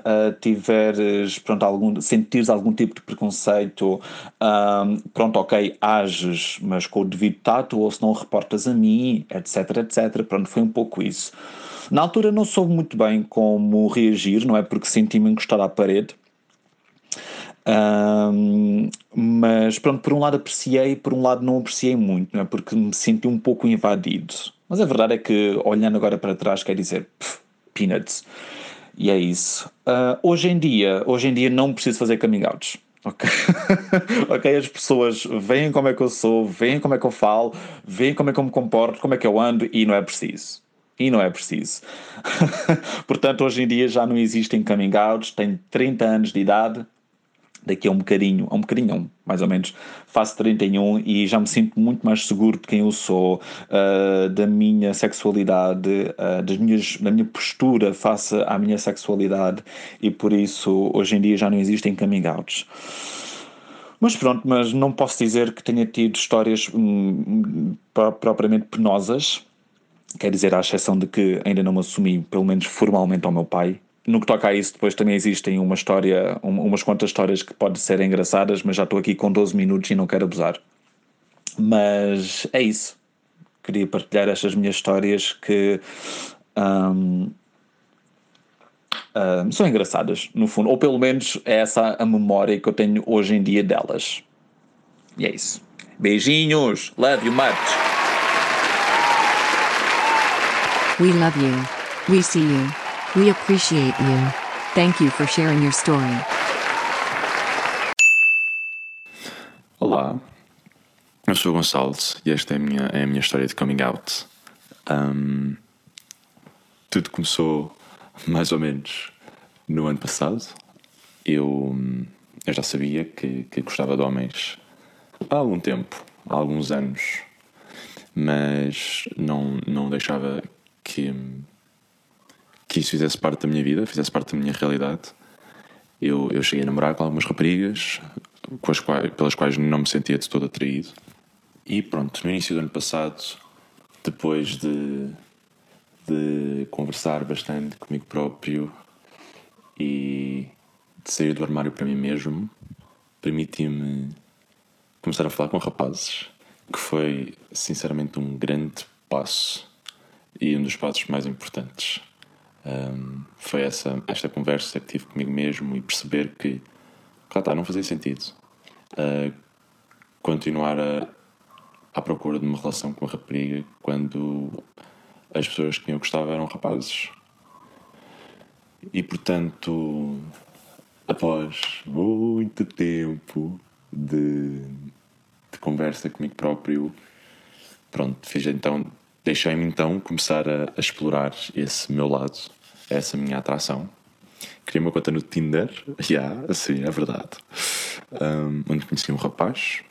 ah, tiveres, pronto, algum, sentires algum tipo de preconceito, ahm, pronto, ok, ages, mas com o devido tato, ou se não reportas a mim, etc, etc. Pronto, foi um pouco isso. Na altura não soube muito bem como reagir, não é? Porque senti-me encostado à parede. Ahm, mas pronto, por um lado apreciei, por um lado não apreciei muito, não é? Porque me senti um pouco invadido. Mas a verdade é que, olhando agora para trás, quer dizer, peanuts. E é isso. Ah, hoje em dia, hoje em dia não preciso fazer coming outs. Ok? ok, as pessoas veem como é que eu sou, veem como é que eu falo, veem como é que eu me comporto, como é que eu ando e não é preciso. E não é preciso. Portanto, hoje em dia já não existem coming outs, tenho 30 anos de idade, daqui a um bocadinho, a um bocadinho mais ou menos, faço 31 e já me sinto muito mais seguro de quem eu sou, ah, da minha sexualidade, ah, das minhas, da minha postura face à minha sexualidade e por isso hoje em dia já não existem coming outs. Mas pronto, mas não posso dizer que tenha tido histórias hum, pro- propriamente penosas, quer dizer, à exceção de que ainda não me assumi, pelo menos formalmente, ao meu pai. No que toca a isso, depois também existem uma história, um- umas quantas histórias que podem ser engraçadas, mas já estou aqui com 12 minutos e não quero abusar. Mas é isso. Queria partilhar estas minhas histórias que hum, hum, são engraçadas, no fundo. Ou pelo menos é essa a memória que eu tenho hoje em dia delas. E é isso. Beijinhos! Love you much! We love you. We see you. We appreciate you. Thank you for sharing your story. Olá, eu sou o Gonçalo e esta é a minha, é a minha história de coming out. Ahm, tudo começou mais ou menos no ano passado. Eu, eu já sabia que, que gostava de homens há algum tempo, há alguns anos, mas não, não deixava que, que isso fizesse parte da minha vida, fizesse parte da minha realidade. Eu, eu cheguei a namorar com algumas raparigas quais, pelas quais não me sentia de todo atraído. E pronto, no início do ano passado, depois de, de conversar bastante comigo próprio e de sair do armário para mim mesmo, permiti-me começar a falar com rapazes, que foi sinceramente um grande passo e um dos passos mais importantes. Um, foi essa, esta conversa que tive comigo mesmo e perceber que, cá está, não fazia sentido uh, continuar a, à procura de uma relação com a rapariga quando as pessoas que eu gostava eram rapazes. E portanto, após muito tempo de, de conversa comigo próprio, pronto, fiz então, deixei-me então começar a, a explorar esse meu lado, essa minha atração. Criei uma conta no Tinder, já, yeah, sim, é verdade, um, onde conheci um rapaz.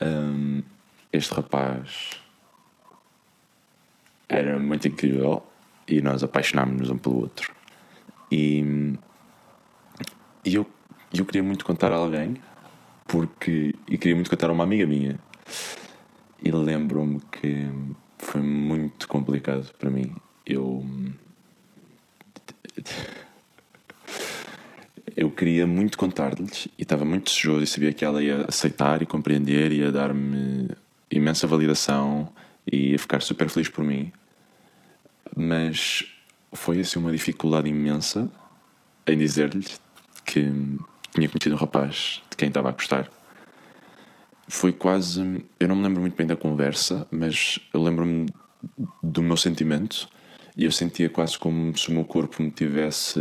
Um, este rapaz era muito incrível e nós apaixonámos-nos um pelo outro. E, e eu, eu queria muito contar a alguém, porque e queria muito contar a uma amiga minha. E lembro-me que foi muito complicado para mim. Eu. Eu queria muito contar-lhes e estava muito desejoso e sabia que ela ia aceitar e compreender, ia dar-me imensa validação e ia ficar super feliz por mim. Mas foi assim uma dificuldade imensa em dizer-lhes que tinha conhecido um rapaz de quem estava a gostar. Foi quase. Eu não me lembro muito bem da conversa, mas eu lembro-me do meu sentimento e eu sentia quase como se o meu corpo me tivesse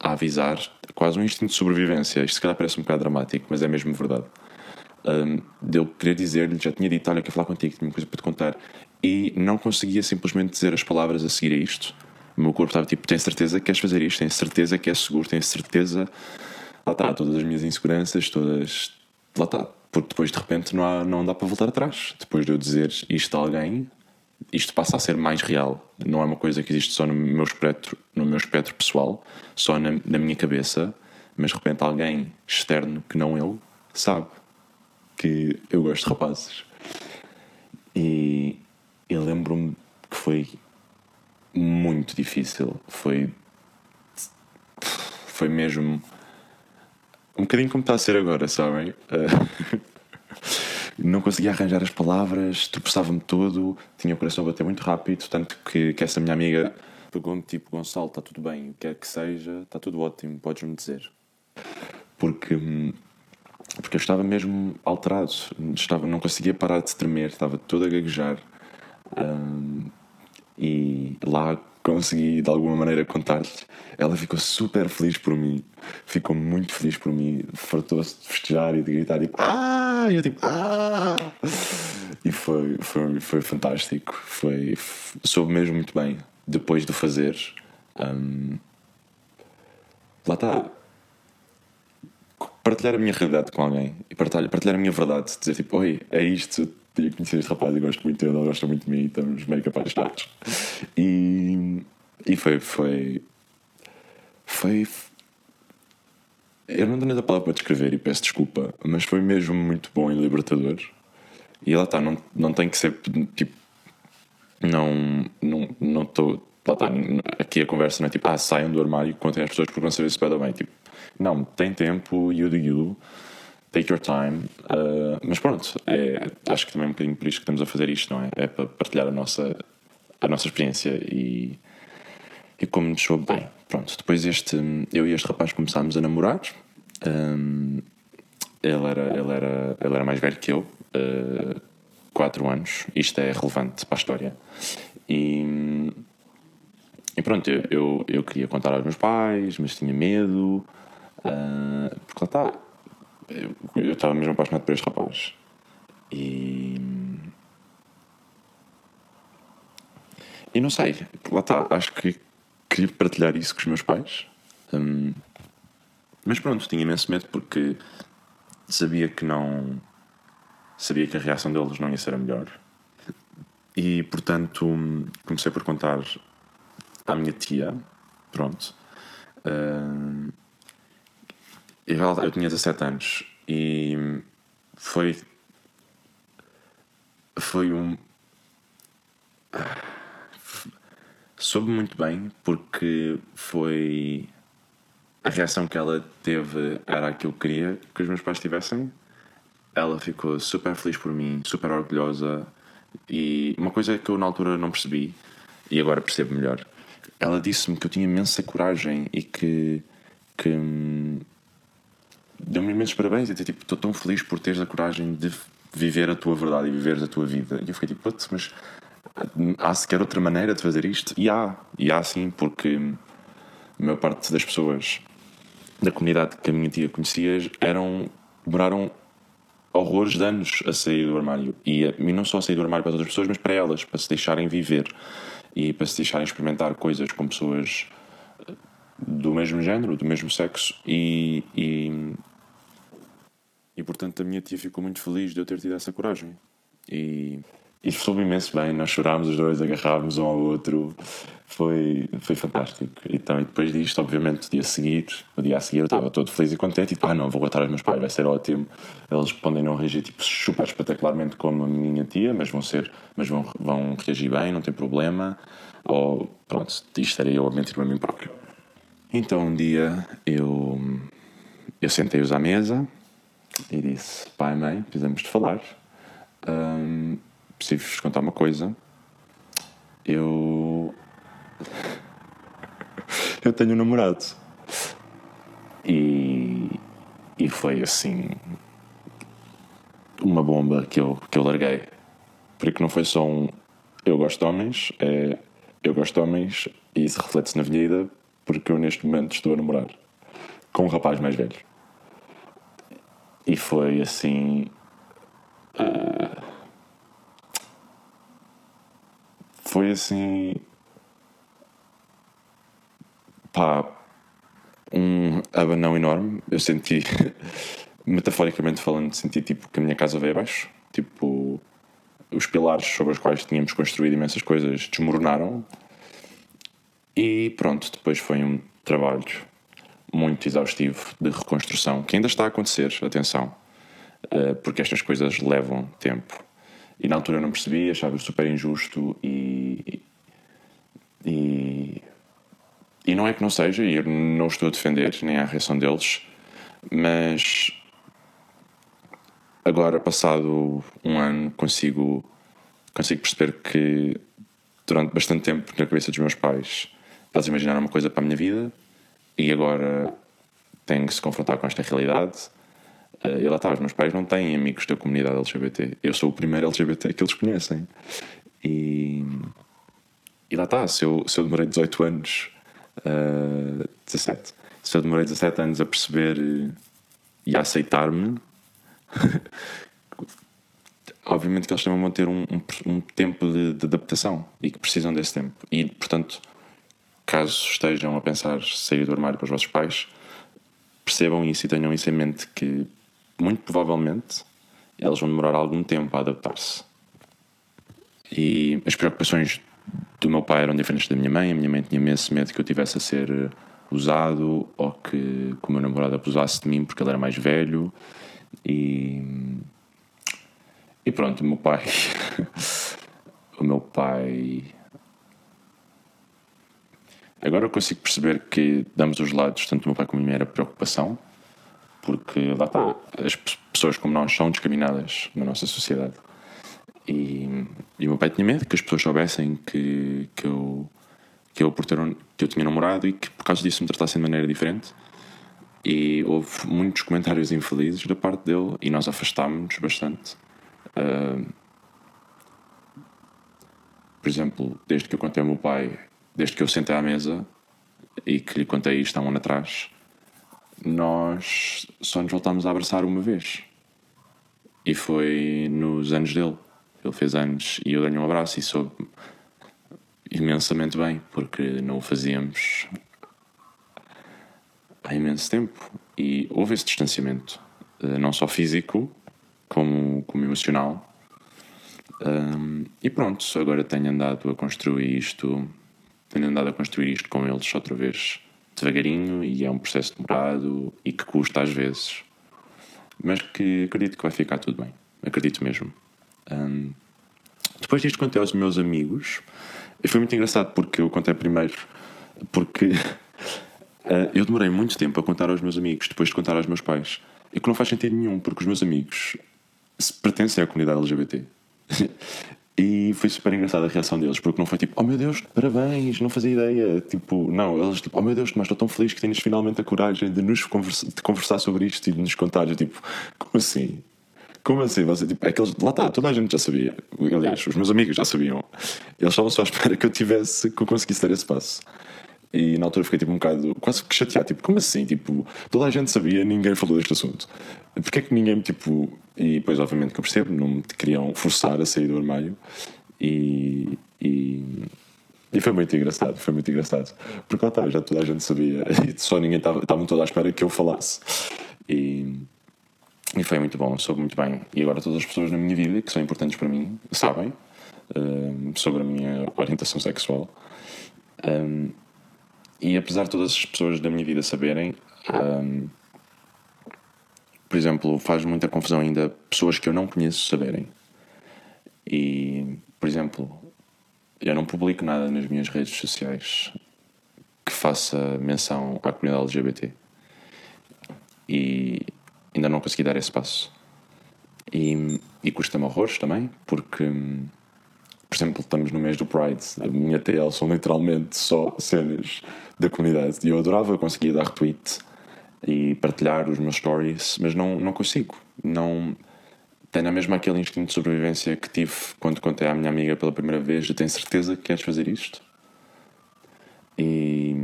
a avisar, quase um instinto de sobrevivência. Isto se calhar parece um bocado dramático, mas é mesmo verdade. Um, de eu querer dizer-lhe, já tinha dito, olha, quero falar contigo, tinha uma coisa para te contar, e não conseguia simplesmente dizer as palavras a seguir a isto, O meu corpo estava tipo: tens certeza que queres fazer isto? Tens certeza que é seguro? Tens certeza. Lá está, todas as minhas inseguranças, todas. Lá está. Porque depois de repente não, há, não dá para voltar atrás. Depois de eu dizer isto a alguém, isto passa a ser mais real. Não é uma coisa que existe só no meu espectro, no meu espectro pessoal, só na, na minha cabeça, mas de repente alguém externo que não eu sabe que eu gosto de rapazes. E eu lembro-me que foi muito difícil. Foi. Foi mesmo. Um bocadinho como está a ser agora, sabem? Eh, não conseguia arranjar as palavras, tropeçava-me todo, tinha o coração a bater muito rápido, tanto que, que essa minha amiga pegou-me tipo: Gonçalo, está tudo bem, o que quer que seja, está tudo ótimo, podes-me dizer. Porque. hum, Porque eu estava mesmo alterado, estava, não conseguia parar de tremer, estava todo a gaguejar. Hum, e lá consegui de alguma maneira contar-lhes. Ela ficou super feliz por mim, ficou muito feliz por mim, fartou-se de festejar e de gritar tipo ah! E eu tipo ah! E foi, foi, foi fantástico, foi, soube mesmo muito bem depois de fazer. hum, lá está. Partilhar a minha realidade com alguém e partilhar, partilhar a minha verdade, dizer tipo, oi, é isto, tinha conhecido este rapaz e gosto muito dele, ele gosta muito de mim e estamos meio apaixonados. E, e foi, foi. Foi. Eu não tenho nada palavra para descrever e peço desculpa, mas foi mesmo muito bom e libertador. E lá está, não, não tem que ser tipo. Não não não estou. Lá está, aqui a conversa não é tipo, ah, saiam do armário, contem às pessoas porque vão saber se vai dar bem. Tipo, não, tem tempo, you do you, take your time. uh, mas pronto, é, acho que também é um bocadinho por isto que estamos a fazer isto, não é? É para partilhar a nossa, a nossa experiência e, e como nos soube bem. Pronto, depois este, eu e este rapaz começámos a namorar. Um, ele, era, ele, era, ele era mais velho que eu, uh, 4 anos. Isto é relevante para a história. E, e pronto, eu, eu, eu queria contar aos meus pais, mas tinha medo. uh, porque lá está. Eu, estava mesmo apaixonado por este rapaz. E. E não sei, lá está. Acho que queria partilhar isso com os meus pais. Hum, mas pronto, tinha imenso medo porque sabia que não. Sabia que a reação deles não ia ser a melhor. E portanto comecei por contar à minha tia. Pronto. Hum, eu tinha 17 anos e foi. Foi um. Soube muito bem porque foi. A reação que ela teve era aquilo que eu queria que os meus pais tivessem. Ela ficou super feliz por mim, super orgulhosa. E uma coisa que eu na altura não percebi, e agora percebo melhor, ela disse-me que eu tinha imensa coragem e que. que deu-me imensos parabéns e disse tipo, estou tão feliz por teres a coragem de viver a tua verdade e viveres a tua vida. E eu fiquei tipo, mas há sequer outra maneira de fazer isto? E há, e há sim, porque a maior parte das pessoas da comunidade que a minha tia conhecia eram, demoraram horrores de anos a sair do armário. E, a- e não só a sair do armário para as outras pessoas, mas para elas, para se deixarem viver e para se deixarem experimentar coisas com pessoas eh, do mesmo género, do mesmo sexo. E, e, e portanto a minha tia ficou muito feliz de eu ter tido essa coragem. E, e soube imenso bem, nós chorámos os dois, agarrávamos um ao outro, foi, foi fantástico. Então, e depois disto, obviamente, dia a seguir, o dia a seguir eu estava todo feliz e contente, e tipo, ah não, vou contar aos meus pais, vai ser ótimo. Eles podem não reagir tipo, super espetacularmente como a minha tia, mas vão ser, mas vão, vão reagir bem, não tem problema. Ou pronto, isto era eu a mentir-me a mim próprio. Então um dia eu, eu sentei-os à mesa e disse: Pai, mãe, precisamos de falar. Hum, Preciso-vos contar uma coisa. Eu. Eu tenho um namorado. E. E foi assim. Uma bomba que eu, que eu larguei. Porque não foi só um. Eu gosto de homens, é. Eu gosto de homens e isso reflete-se na vida porque eu neste momento estou a namorar com um rapaz mais velho. E foi assim. ah, foi assim. pá, um abanão enorme. Eu senti, metaforicamente falando, senti tipo que a minha casa veio abaixo. Tipo, os pilares sobre os quais tínhamos construído imensas coisas desmoronaram. E pronto, depois foi um trabalho muito exaustivo de reconstrução, que ainda está a acontecer, atenção, eh, porque estas coisas levam tempo. E na altura eu não percebi, achava super injusto e. E. E não é que não seja, e eu não estou a defender nem a reação deles, mas. Agora, passado um ano, consigo, consigo perceber que durante bastante tempo na cabeça dos meus pais eles imaginaram uma coisa para a minha vida e agora tenho que se confrontar com esta realidade. Uh, e lá está, os meus pais não têm amigos da comunidade LGBT. Eu sou o primeiro LGBT que eles conhecem. E, e lá está, se eu, se eu demorei 18 anos, uh, 17, se eu demorei 17 anos a perceber e a aceitar-me, obviamente que eles também vão ter um, um, um tempo de, de adaptação e que precisam desse tempo. E, portanto, caso estejam a pensar sair do armário para os vossos pais, percebam isso e tenham isso em mente que muito provavelmente eles vão demorar algum tempo a adaptar-se. E as preocupações do meu pai eram diferentes da minha mãe. A minha mãe tinha esse medo que eu tivesse a ser usado ou que, que o meu namorado abusasse de mim porque ele era mais velho. E, e pronto, o meu pai. o meu pai Agora eu consigo perceber que damos os lados, tanto o meu pai como a minha era preocupação, porque lá está, as pessoas como nós são discriminadas na nossa sociedade. E, e o meu pai tinha medo que as pessoas soubessem que, que, eu, que, eu, por ter, que eu tinha namorado e que por causa disso me tratassem de maneira diferente. E houve muitos comentários infelizes da parte dele e nós afastámos-nos bastante. Uh, por exemplo, desde que eu contei ao meu pai desde que eu sentei à mesa e que lhe contei isto há um ano atrás, nós só nos voltámos a abraçar uma vez. E foi nos anos dele. Ele fez anos e eu dei-lhe um abraço e soube imensamente bem, porque não o fazíamos há imenso tempo. E houve esse distanciamento, eh, não só físico, como, como emocional. Um, e pronto, agora tenho andado a construir isto tenho andado a construir isto com eles outra vez devagarinho e é um processo demorado e que custa às vezes, mas que acredito que vai ficar tudo bem. Acredito mesmo. Um, depois disto contei aos meus amigos e foi muito engraçado porque eu contei primeiro porque uh, eu demorei muito tempo a contar aos meus amigos depois de contar aos meus pais e que não faz sentido nenhum porque os meus amigos pertencem à comunidade LGBT E foi super engraçada a reação deles, porque não foi tipo, oh meu Deus, parabéns, não fazia ideia. Tipo, não, eles tipo, oh meu Deus, mas estou tão feliz que tens finalmente a coragem de nos conversa, de conversar sobre isto e de nos contar. Eu, tipo, como assim? Como assim? Você, tipo, é que eles, lá está, toda a gente já sabia. Aliás, os meus amigos já sabiam. Eles estavam só à espera que eu tivesse, que eu conseguisse dar esse passo. E na altura fiquei tipo um bocado, quase que chateado, tipo, como assim? Tipo, toda a gente sabia, ninguém falou deste assunto. Porquê é que ninguém, tipo. E depois, obviamente, que eu percebo, não me queriam forçar a sair do armário. E. e e foi muito engraçado, foi muito engraçado. Porque lá está, já toda a gente sabia e só ninguém estava, toda à espera que eu falasse. E, e foi muito bom, soube muito bem. E agora todas as pessoas na minha vida que são importantes para mim sabem um, sobre a minha orientação sexual. Um, e apesar de todas as pessoas da minha vida saberem, um, por exemplo, faz muita confusão ainda pessoas que eu não conheço saberem. E, por exemplo, eu não publico nada nas minhas redes sociais que faça menção à comunidade LGBT. E ainda não consegui dar esse passo. E, e custa-me horrores também, porque por exemplo, estamos no mês do Pride, a minha TL são literalmente só cenas da comunidade e eu adorava conseguir dar retweet e partilhar os meus stories, mas não, não consigo. Não tenho mesmo aquele instinto de sobrevivência que tive quando contei à minha amiga pela primeira vez: eu tenho certeza que queres fazer isto? E,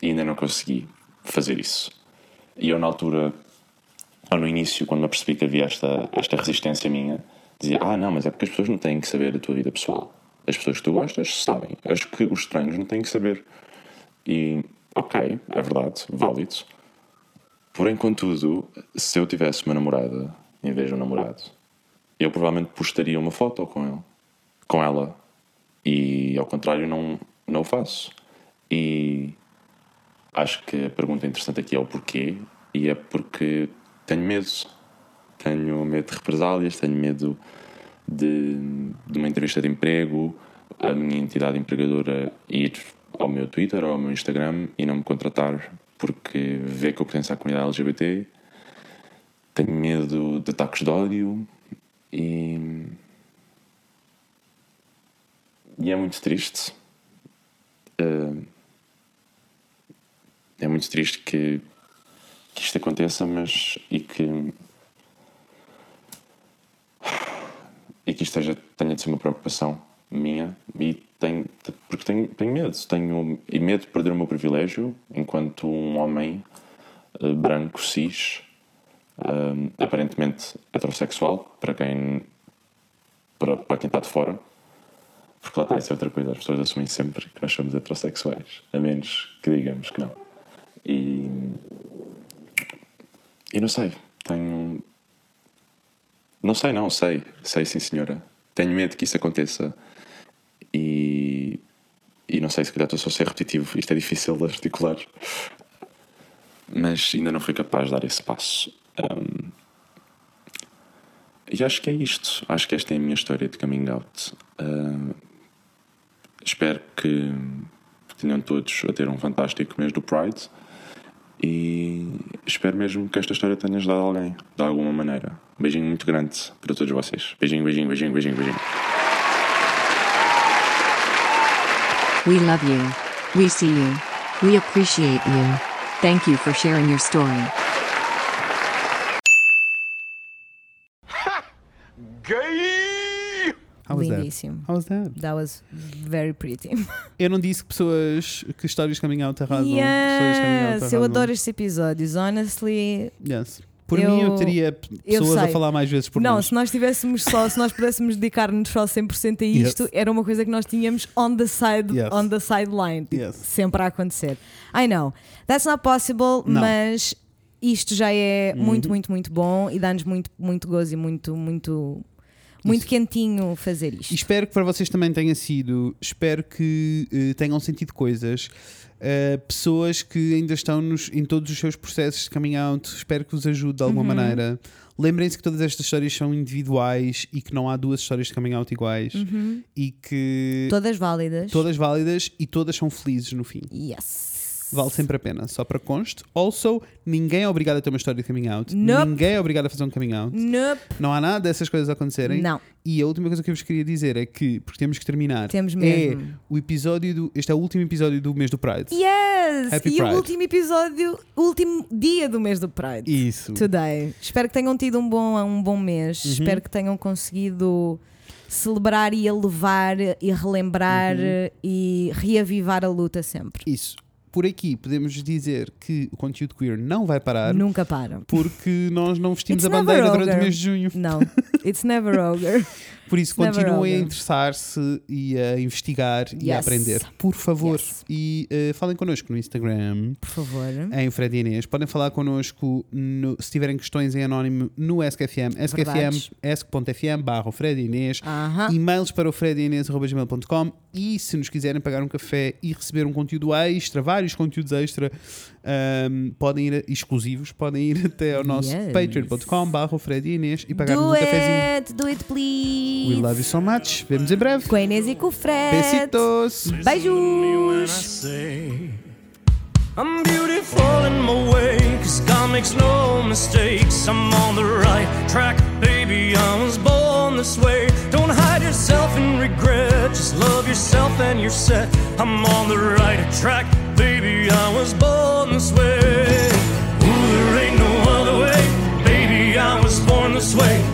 e ainda não consegui fazer isso. E eu, na altura, ou no início, quando me apercebi que havia esta, esta resistência minha, dizia: Ah, não, mas é porque as pessoas não têm que saber a tua vida pessoal. As pessoas que tu gostas sabem. Acho que os estranhos não têm que saber. E Ok, é verdade, válido. Porém, contudo, se eu tivesse uma namorada em vez de um namorado, eu provavelmente postaria uma foto com ele, com ela. E ao contrário, não, não o faço. E acho que a pergunta interessante aqui é o porquê, e é porque tenho medo. Tenho medo de represálias, tenho medo de, de uma entrevista de emprego, a minha entidade empregadora ir ao meu Twitter ou ao meu Instagram e não me contratar porque vê que eu pertenço à comunidade LGBT. Tenho medo de ataques de ódio e. E é muito triste. Uh, é muito triste que, que isto aconteça, mas. e que. E que isto esteja, tenha de ser uma preocupação minha e tenho, porque tenho, tenho medo. Tenho e medo de perder o meu privilégio enquanto um homem uh, branco, cis, uh, aparentemente heterossexual, para quem, para, para quem está de fora. Porque lá está, isso é outra coisa. As pessoas assumem sempre que nós somos heterossexuais, a menos que digamos que não. E. E não sei, tenho. Não sei, não, sei. Sei, sim, senhora. Tenho medo que isso aconteça e, e não sei se calhar estou só a ser repetitivo, isto é difícil de articular, mas ainda não fui capaz de dar esse passo. Um, e acho que é isto. Acho que esta é a minha história de coming out. Uh, espero que tenham todos a ter um fantástico mês do Pride e espero mesmo que esta história tenha ajudado alguém de alguma maneira. Um beijinho muito grande para todos vocês. Beijinho, beijinho, beijinho, beijinho, beijinho. We love you. We see you. We appreciate you. Thank you for sharing your story. How that? Lindíssimo. How was that? That was very pretty. Eu não disse que pessoas que histórias coming out arrasam. Yes, eu adoro estes episódios. Honestly, Yes. Por Eu- mim, eu teria eu pessoas a sei. falar mais vezes por não, nós. se nós tivéssemos só, se nós pudéssemos dedicar-nos só 100% a isto, Yes. era uma coisa que nós tínhamos on the side, Yes. on the sideline, tipo, Yes. sempre a acontecer. I know, that's not possible, Não. mas isto já é muito, Uhum. muito, muito bom e dá-nos muito, muito gozo e muito, muito, muito Isso. quentinho fazer isto. Espero que para vocês também tenha sido. Espero que eh, tenham sentido coisas. Eh, pessoas que ainda estão nos, em todos os seus processos de coming out. Espero que vos ajude de alguma Uhum. maneira. Lembrem-se que todas estas histórias são individuais e que não há duas histórias de coming out iguais. Uhum. E que. Todas válidas. Todas válidas e todas são felizes no fim. Yes. Vale sempre a pena, só para conste. Also, ninguém é obrigado a ter uma história de coming out. Nope. Ninguém é obrigado a fazer um coming out. Nope. Não há nada dessas coisas a acontecerem. Não. E a última coisa que eu vos queria dizer é que, porque temos que terminar, Temos é mesmo. o episódio do. Este é o último episódio do mês do Pride. Yes! Happy e Pride. o último episódio, o último dia do mês do Pride. Isso. Today. Espero que tenham tido um bom, um bom mês. Uhum. Espero que tenham conseguido celebrar e elevar e relembrar Uhum. e reavivar a luta sempre. Isso. Por aqui podemos dizer que o conteúdo queer não vai parar Nunca param. porque nós não vestimos It's a bandeira durante o mês de junho. Não, it's never over. Por isso, never continuem a interessar-se e a investigar e a Yes. aprender. Por favor. Yes. E eh, falem connosco no Instagram. Por favor. em Fred Inês. Podem falar connosco no- se tiverem questões em anónimo no SKFM, skfm, barra o Fred Inês. Aham. E-mails para o fredinês.gmail.com e se nos quiserem pagar um café e receber um conteúdo extra, vários conteúdos extra, ahm, podem ir a- exclusivos, podem ir até ao nosso Yes. patreon.com barra o Fred e Inês e pagar-nos Do um cafezinho. it, do it please. We love you so much. Vemos em breve. Com a Inês e com o Fred. Besitos. Beijos. I'm beautiful in my way, cause God makes no mistakes. I'm on the right track, baby, I was born this way. Don't hide yourself in regret, just love yourself and you're set. I'm on the right track, baby, I was born this way. Ooh, there ain't no other way, baby, I was born this way.